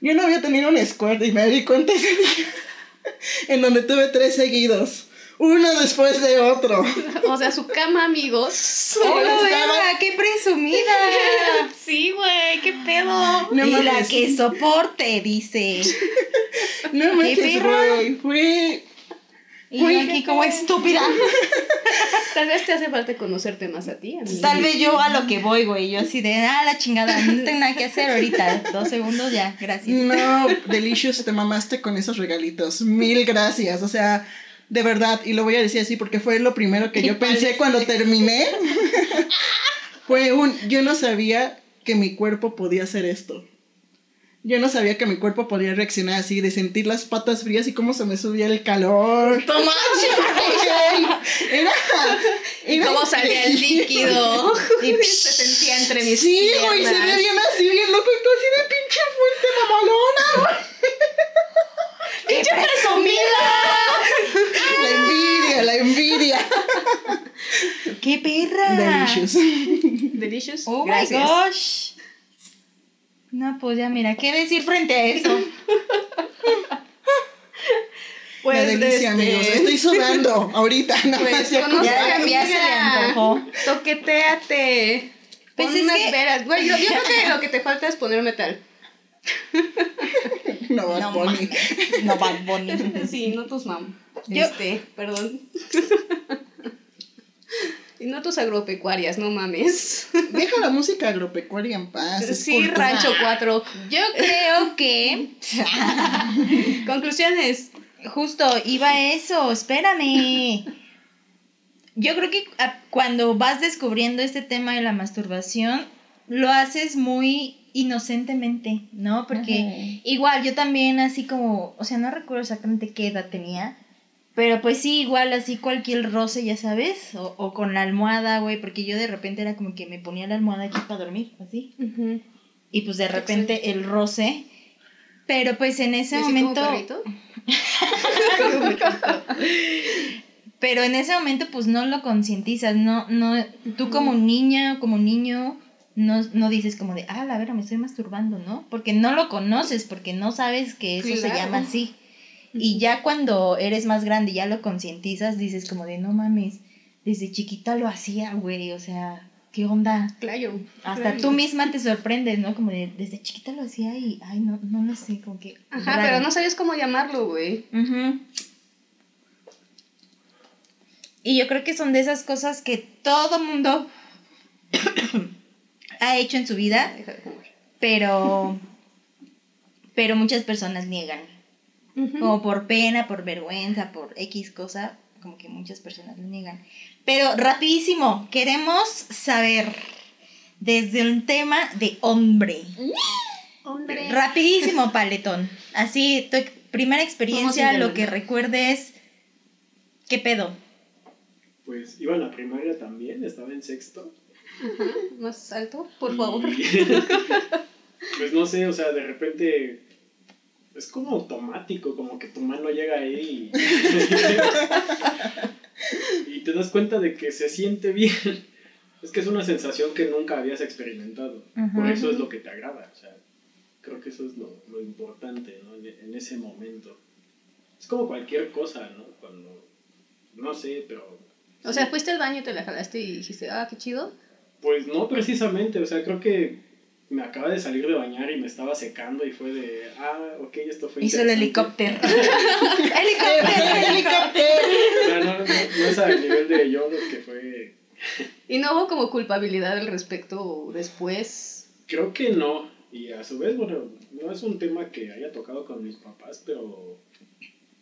Yo no había tenido un squad y me di cuenta ese día, en donde tuve tres seguidos uno después de otro. <laughs> O sea, su cama, amigos. ¡Hola, estaba... ¡Qué presumida! <laughs> Sí, güey, qué pedo. No y la que soporte, dice. <laughs> No me güey. Fue. Y aquí como estúpida. Tal vez te hace falta conocerte más a ti. Tal vez yo a lo que voy, güey. Yo así de, ah, la chingada, no tengo nada que hacer ahorita. Dos segundos ya, gracias. No, Delicious, te mamaste con esos regalitos. Mil gracias. O sea, de verdad, y lo voy a decir así porque fue lo primero que yo pensé cuando terminé. <laughs> fue un, yo no sabía que mi cuerpo podía hacer esto. Yo no sabía que mi cuerpo podía reaccionar así, de sentir las patas frías y cómo se me subía el calor. <laughs> ¡Toma! <laughs> era, y cómo salía el líquido. y se sentía entre mis Sí, güey, se veía bien así, bien loco, y todo así de pinche fuerte mamalona. ¡Pinche presumida! La envidia, la envidia. ¡Qué perra! Delicious. Delicious. Oh my gosh. No, pues ya mira, ¿qué decir frente a eso? Pues, la delicia, este... amigos. Estoy sudando ahorita. No, pues ya, ya, ya, se le antojó. Toqueteate. Pues Pon unas que... veras. Güey, yo, yo creo que lo que te falta es poner metal. <laughs> <laughs> no Bad no, Bunny. No Bad Bunny. <laughs> Sí, no tus mam. Este, perdón. <laughs> Y no tus agropecuarias, no mames. Deja la música agropecuaria en paz. Sí, Rancho 4. Yo creo que. Conclusiones. Justo, iba a eso, espérame. Yo creo que cuando vas descubriendo este tema de la masturbación, lo haces muy inocentemente, ¿no? Porque igual yo también así como, o sea, no recuerdo exactamente qué edad tenía, pero pues sí, igual así cualquier roce, ya sabes, o, o con la almohada, güey, porque yo de repente era como que me ponía la almohada aquí para dormir, así. Y pues de repente el roce, pero pues en ese momento... <laughs> pero en ese momento pues no lo concientizas, no, no, tú como niña, como niño no, no dices como de, ah, la vera, me estoy masturbando, ¿no? Porque no lo conoces, porque no sabes que eso se llama así. Y ya cuando eres más grande y ya lo concientizas, dices como de, no mames, desde chiquita lo hacía, güey, o sea, ¿qué onda? Claro. Hasta tú misma te sorprendes, ¿no? Como de, desde chiquita lo hacía y, ay, no, no lo sé, como que... Ajá, pero no sabes cómo llamarlo, güey. Y yo creo que son de esas cosas que todo mundo ha hecho en su vida, pero, pero muchas personas niegan. Como por pena, por vergüenza, por X cosa, como que muchas personas lo niegan. Pero rapidísimo, queremos saber desde un tema de hombre. <gasps> Hombre. Rapidísimo, paletón. Así, tu primera experiencia, lo que recuerdes, ¿qué pedo? Pues iba a la primaria también, estaba en sexto más alto, por favor. <laughs> pues no sé, o sea, de repente es como automático, como que tu mano llega ahí <laughs> y, te das cuenta de que se siente bien. Es que es una sensación que nunca habías experimentado. Por eso es lo que te agrada. O sea, Creo que eso es lo, lo importante, ¿no? En, en, ese momento. Es como cualquier cosa, ¿no? Cuando, no sé, pero... O sea, fuiste al baño, te la jalaste y dijiste, ah, qué chido. Pues no precisamente, o sea, creo que me acaba de salir de bañar y me estaba secando y fue de, ah, ok, esto fue Hizo el <laughs> helicóptero. helicóptero, helicóptero. O sea, no, no, no es al nivel de yo, que fue... ¿Y no hubo como culpabilidad al respecto después? Creo que no. Y a su vez, bueno, no es un tema que haya tocado con mis papás, pero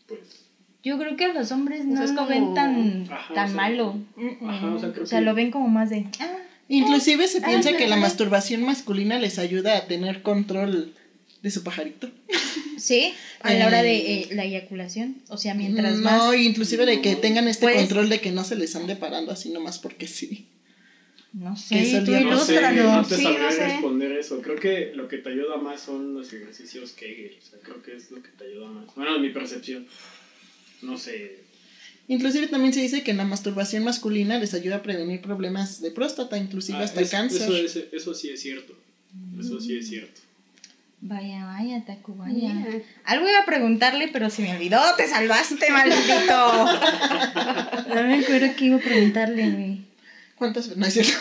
pues... Yo creo que a los hombres no lo ven tan, Ajá, tan o sea, malo. Ajá, o sea, creo O sea, que... lo ven como más de... Ah, Inclusive se Ah, piensa que la masturbación masculina les ayuda a tener control de su pajarito. sí, a la hora de Eh, la eyaculación. O sea, mientras no, más... inclusive de que tengan este Puedes- control de que no se les ande parando así nomás porque sí. No sé, tú No sé, no te Sí, sabría no sé. responder eso. Creo que lo que te ayuda más son los ejercicios Kegel. O sea, creo que es lo que te ayuda más. Bueno, en mi percepción. No sé. Inclusive también se dice que la masturbación masculina les ayuda a prevenir problemas de próstata, inclusive Ah, hasta es- cáncer. Eso, es- eso sí es cierto. Eso sí es cierto. Vaya, vaya, Taku, vaya. Mira. Algo iba a preguntarle, pero se me olvidó. ¡Te salvaste, maldito! No me acuerdo qué iba a preguntarle, güey. ¿Cuántas? No es cierto.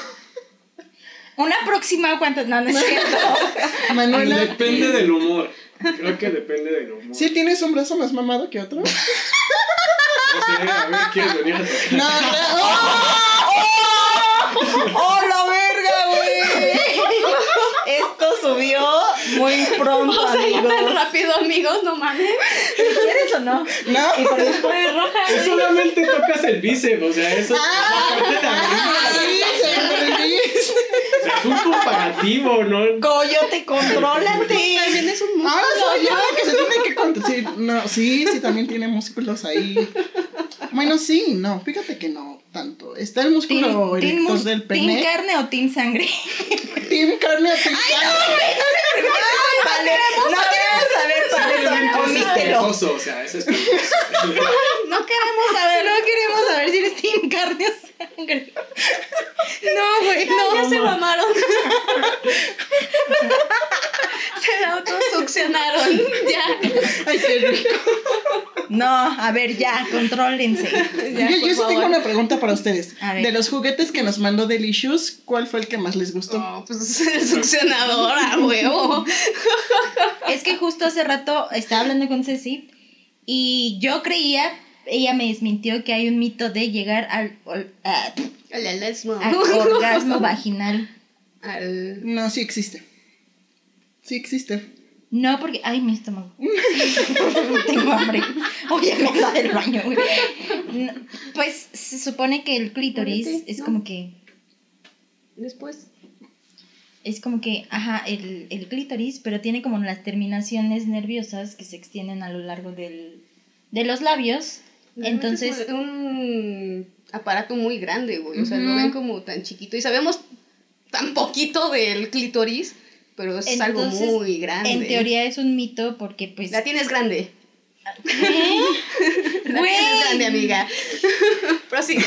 Una próxima, ¿cuántas? No, no es cierto. <laughs> Manuela, Depende del humor. Creo que depende del humor. ¿sí tienes un brazo más mamado que otro? No sé, a ver, ¿quieres venir a tocar? No, ¡Oh! ¡Oh, la verga, güey! Esto subió muy pronto, O sea, ya tan amigos. rápido, amigos, no mames. ¿Quieres o no? no. Y por después roja. Solamente tocas el bíceps, o sea, eso es Ah, parte de arriba. sí, se me olvidó. O sea, es un comparativo, ¿no? Coyote, contrólate. También es un Ah, músculo. soy yo que se tiene que conducir. No, sí, sí, también tiene músculos ahí. Bueno, sí, no, fíjate que no tanto. Está el músculo Team, team, erector mus- del team pene. carne o team sangre? Team carne o team carne. Vale, no queremos saber para Simplemente eso, es omítelo. Esponjoso, o sea, es esponjoso. <laughs> No queremos saber, no queremos saber si eres team carne o sangre. No, güey, no. Ya se mamaron. se la autosuccionaron. Ya. Ay, qué rico. No, a ver, ya, contrólense. Ya, yo sí tengo una pregunta para ustedes. A ver. De los juguetes que nos mandó Delicious, ¿cuál fue el que más les gustó? Oh, pues <laughs> el succionador, a huevo. <laughs> Es que justo hace rato estaba hablando con Ceci y yo creía, ella me desmintió que hay un mito de llegar al, al, <laughs> orgasmo vaginal. Al... No, sí existe. Sí existe. No, porque. Ay, mi estómago. <laughs> Tengo hambre. Oye, me anda del baño, güey. No, Pues se supone que el clítoris es ¿no? como que. Después. Es como que, ajá, el, el clítoris, pero tiene como las terminaciones nerviosas que se extienden a lo largo del, de los labios. Entonces, Es un aparato muy grande, güey. O sea, lo Ujú. ven como tan chiquito. Y sabemos tan poquito del clítoris, pero es algo muy grande. en teoría es un mito porque, pues. La tienes grande. ¿Qué? <laughs> La tienes grande, amiga. Prosigue.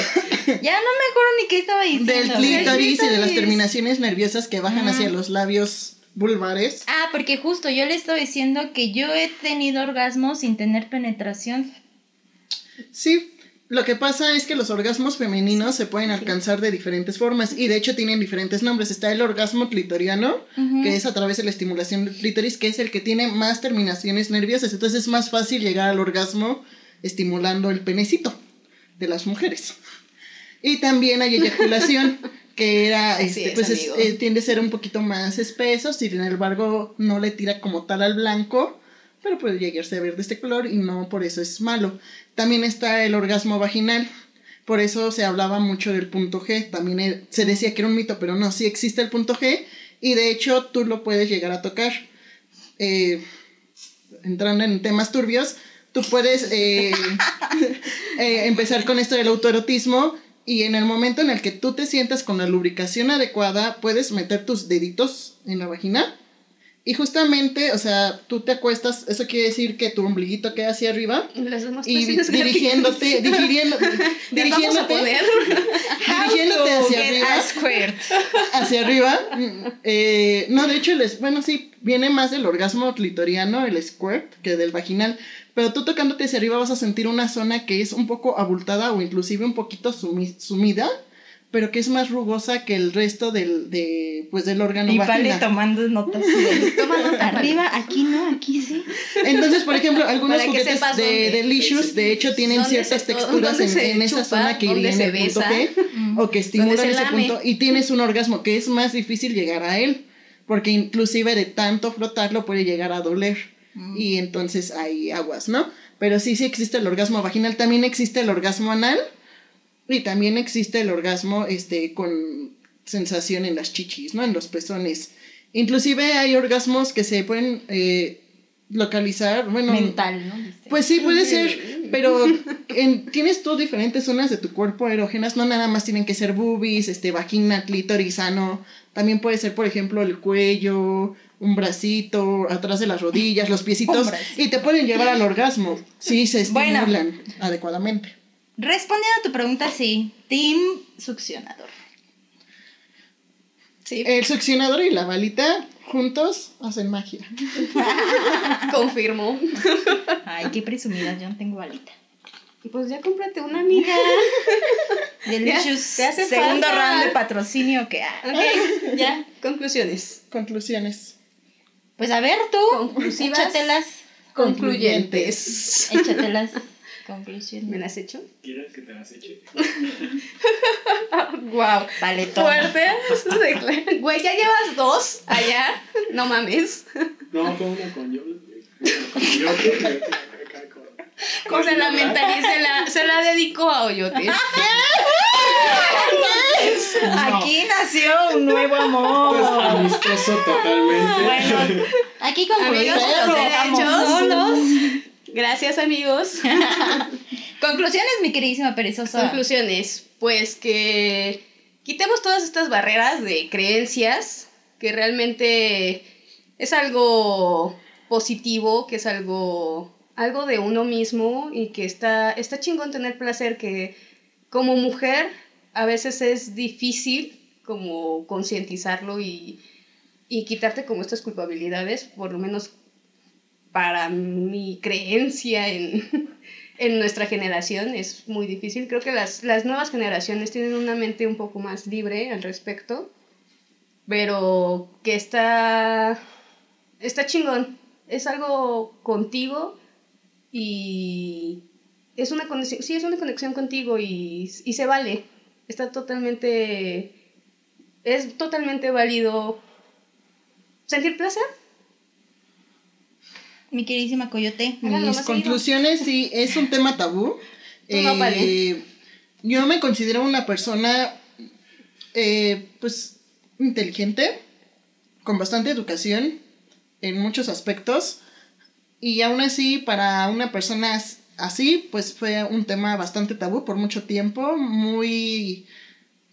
Ya no me acuerdo ni qué estaba diciendo. Del clítoris y de las terminaciones nerviosas que bajan hacia los labios vulvares. Ah, porque justo yo le estaba diciendo que yo he tenido orgasmos sin tener penetración. Sí, lo que pasa es que los orgasmos femeninos se pueden alcanzar de diferentes formas y de hecho tienen diferentes nombres. Está el orgasmo clitoriano, que es a través de la estimulación del clítoris, que es el que tiene más terminaciones nerviosas. Entonces es más fácil llegar al orgasmo estimulando el penecito de las mujeres. Y también hay eyaculación, <laughs> que era, este, es, pues es- eh, tiende a ser un poquito más espeso, sin embargo no le tira como tal al blanco, pero puede llegarse a ver de este color y no por eso es malo. También está el orgasmo vaginal, por eso se hablaba mucho del punto G, también eh, se decía que era un mito, pero no, sí existe el punto G y de hecho tú lo puedes llegar a tocar. Eh, entrando en temas turbios, tú puedes eh, <laughs> eh, empezar con esto del autoerotismo y en el momento en el que tú te sientas con la lubricación adecuada, puedes meter tus deditos en la vagina Y justamente, o sea, tú te acuestas, eso quiere decir que tu ombliguito queda hacia arriba. y dirigiéndote, <laughs> dirigiendo, dirigiéndote, dirigiéndote hacia arriba. Hacia arriba. Mm, eh, no, de hecho, les, bueno, sí, viene más del orgasmo clitoriano, el squirt, que del vaginal. Pero tú tocándote hacia arriba vas a sentir una zona que es un poco abultada o inclusive un poquito sumida pero que es más rugosa que el resto del, de, pues, del órgano y vale tomando notas. Toma nota. Arriba, aquí no, aquí sí. Entonces, por ejemplo, algunos juguetes de Delicious, de hecho, tienen ciertas texturas en, esa zona que viene el punto G, o que estimulan ese punto, y tienes un orgasmo que es más difícil llegar a él, porque inclusive de tanto frotarlo puede llegar a doler, mm. y entonces hay aguas, ¿no? Pero sí, sí existe el orgasmo vaginal, también existe el orgasmo anal, y también existe el orgasmo este, con sensación en las chichis, ¿no? En los pezones. Inclusive hay orgasmos que se pueden eh, localizar, bueno... Mental, ¿no? Pues sí, puede ser, <laughs> pero tienes tú diferentes zonas de tu cuerpo erógenas, no nada más tienen que ser boobies, este, vagina, clítoris, ano, también puede ser, por ejemplo, el cuello, un bracito, atrás de las rodillas, los piecitos, y te pueden llevar al orgasmo, si se estimulan adecuadamente. Respondiendo a tu pregunta, sí. Team succionador. Sí. El succionador y la balita juntos hacen magia. <laughs> Confirmo. Ay, qué presumida, yo no tengo balita. Pues ya cómprate una amiga. <laughs> Delicious. ¿Te hace Segundo round de patrocinio que Ok, ya. Conclusiones. Conclusiones. Pues a ver tú. Échatelas. Concluyentes. Échatelas. Conclusión. ¿Me las has hecho? ¿Quieres que te las eche? <laughs> wow. Vale, toma. Fuerte. <laughs> Güey, ya llevas dos allá. No mames. No, fue una con yo. Con yo. Con se la mentaliza, se la, se la dedicó a Oyote. Aquí nació un nuevo amor. Pues amistoso totalmente. Bueno, aquí concluimos los derechos solos. Gracias, amigos. <laughs> Conclusiones, mi queridísima perezosa. Conclusiones, pues que quitemos todas estas barreras de creencias, que realmente es algo positivo, que es algo, algo de uno mismo y que está, está chingón tener placer, que como mujer a veces es difícil como concientizarlo y, y quitarte como estas culpabilidades, por lo menos para mi creencia en, <laughs> nuestra generación es muy difícil. Creo que las, nuevas generaciones tienen una mente un poco más libre al respecto, pero que está, está chingón. Es algo contigo y es una conexión, sí, es una conexión contigo y, y se vale. Está totalmente, es totalmente válido sentir placer mi queridísima Coyote. Mis conclusiones, sí, es un tema tabú. <laughs> Eh, yo me considero una persona, eh, pues, inteligente, con bastante educación en muchos aspectos. Y aún así, para una persona así, pues fue un tema bastante tabú por mucho tiempo, muy,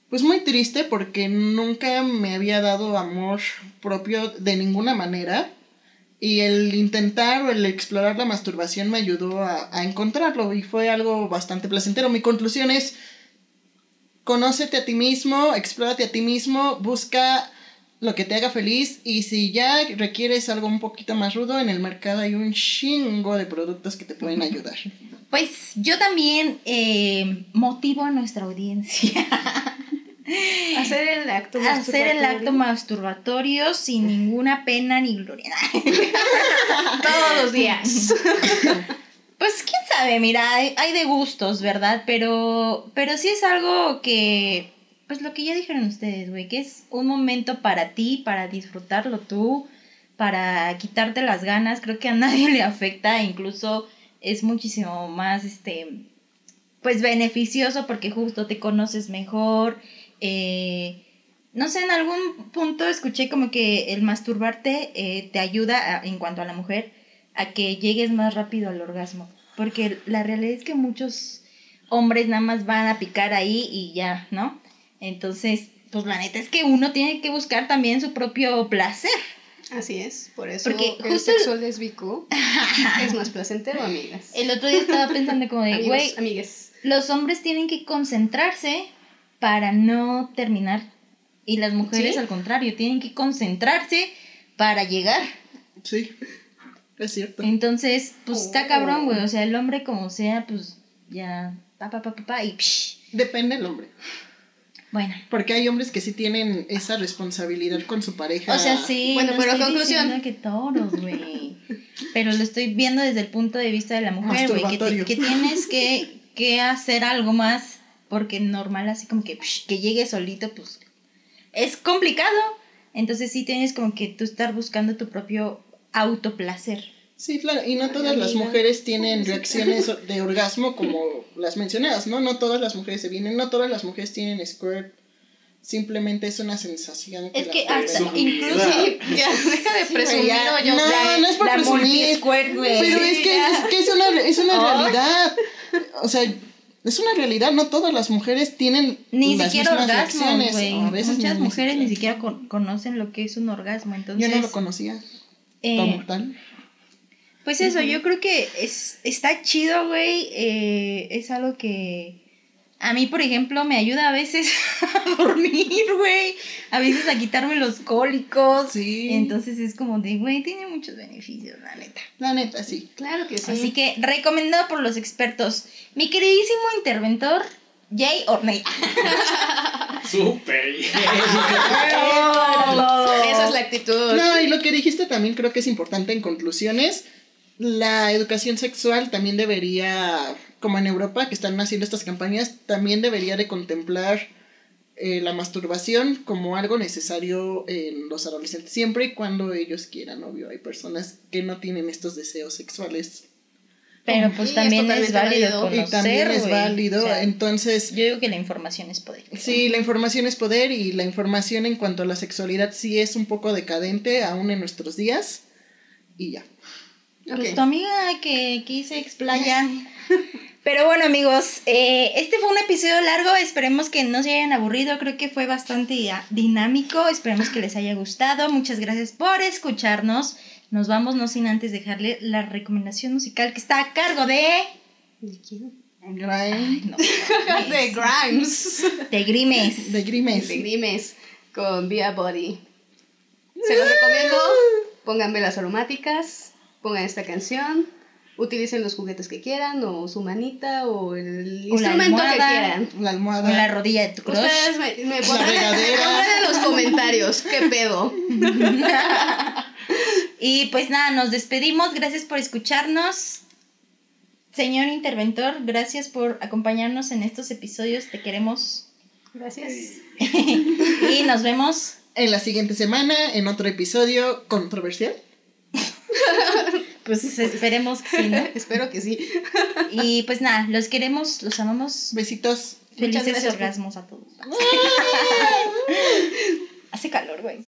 pues muy triste porque nunca me había dado amor propio de ninguna manera. Y el intentar o el explorar la masturbación me ayudó a, encontrarlo y fue algo bastante placentero. Mi conclusión es, conócete a ti mismo, explórate a ti mismo, busca lo que te haga feliz y si ya requieres algo un poquito más rudo, en el mercado hay un chingo de productos que te pueden ayudar. Pues yo también eh, motivo a nuestra audiencia <laughs> Hacer el acto masturbatorio. <laughs> Hacer el acto masturbatorio sin ninguna pena ni gloria. <laughs> Todos los días. Pues quién sabe, mira, hay, de gustos, ¿verdad? Pero, pero sí es algo que, pues lo que ya dijeron ustedes, güey, que es un momento para ti, para disfrutarlo tú, para quitarte las ganas. Creo que a <laughs> nadie le afecta, incluso es muchísimo más, este, pues beneficioso porque justo te conoces mejor eh, no sé, en algún punto escuché como que el masturbarte eh, te ayuda en cuanto a la mujer a que llegues más rápido al orgasmo. Porque la realidad es que muchos hombres nada más van a picar ahí y ya, ¿no? Entonces, pues la neta es que uno tiene que buscar también su propio placer. Así es, por eso Porque el justo sexo lésbico <laughs> es más placentero, amigas. El otro día estaba pensando como de, güey, los hombres tienen que concentrarse para no terminar. Y las mujeres, Sí. al contrario, tienen que concentrarse para llegar. Sí, es cierto. Entonces, pues está Oh. cabrón, güey. O sea, el hombre como sea, pues ya, pa, pa, pa, pa, pa, y psh. Depende del hombre. Bueno. Porque hay hombres que sí tienen esa responsabilidad con su pareja. O sea, sí. Bueno, no pero estoy conclusión. que toros, güey. Pero lo estoy viendo desde el punto de vista de la mujer, güey. Que tienes que, que hacer algo más. Porque normal, así como que, psh, que llegue solito, pues es complicado. Entonces sí tienes como que tú estar buscando tu propio autoplacer. Sí, claro, y no todas las mujeres tienen reacciones <laughs> de orgasmo como las mencionadas, ¿no? No todas las mujeres se vienen, no todas las mujeres tienen squirt. Simplemente es una sensación que Es que hasta incluso <laughs> ya, deja de Sí, presumir, ya. oye, No, ya. no es por presumir. güey. Pero Sí, es que, es que es una, es una Oh. realidad. O sea, es una realidad, no todas las mujeres tienen Ni las siquiera mismas orgasmo, a veces Muchas ni mujeres ni siquiera. siquiera con- conocen lo que es un orgasmo, entonces... Yo no lo conocía eh, como tal. Pues eso, yo creo que es, está chido, güey. eh, es algo que a mí, por ejemplo, me ayuda a veces <laughs> a dormir, güey. A veces a quitarme los cólicos. Sí. Entonces es como de, güey, tiene muchos beneficios, la neta. La neta, sí. Claro que sí. Así que recomendado por los expertos. Mi queridísimo interventor, Jay Orney. <laughs> Súper. Esa es la actitud. No, y lo que dijiste también creo que es importante en conclusiones. La educación sexual también debería, como en Europa, que están haciendo estas campañas, también debería de contemplar eh, la masturbación como algo necesario en los adolescentes, siempre y cuando ellos quieran, obvio. Hay personas que no tienen estos deseos sexuales Pero pues también es, válido válido. y también es válido. O sea, Entonces, yo digo que la información es poder. Sí, la información es poder y la información en cuanto a la sexualidad sí es un poco decadente aún en nuestros días. Y ya. Pues Ok. tu amiga que quise explaya. <laughs> Pero bueno, amigos, eh, este fue un episodio largo. Esperemos que no se hayan aburrido. Creo que fue bastante dinámico. Esperemos que les haya gustado. Muchas gracias por escucharnos. Nos vamos, no sin antes dejarle la recomendación musical que está a cargo de. ¿De quién? Grimes. No, <laughs> De Grimes. de Grimes. De Grimes. De Grimes con Via Body. Se los recomiendo. Pongan velas aromáticas. Pongan esta canción. Utilicen los juguetes que quieran. O su manita. O el O la instrumento que quieran. La almohada. Con la rodilla de tu crush. Ustedes me, me pondrán en los comentarios. ¿Qué pedo? <laughs> Y pues nada, nos despedimos. Gracias por escucharnos. Señor interventor, gracias por acompañarnos en estos episodios. Te queremos. Gracias. <laughs> Y nos vemos. En la siguiente semana, en otro episodio controversial. <laughs> Pues esperemos que sí, ¿no? <laughs> Espero que sí. Y pues nada, los queremos, los amamos. Besitos. Muchas Felices gracias orgasmos a todos. <laughs> Hace calor, güey.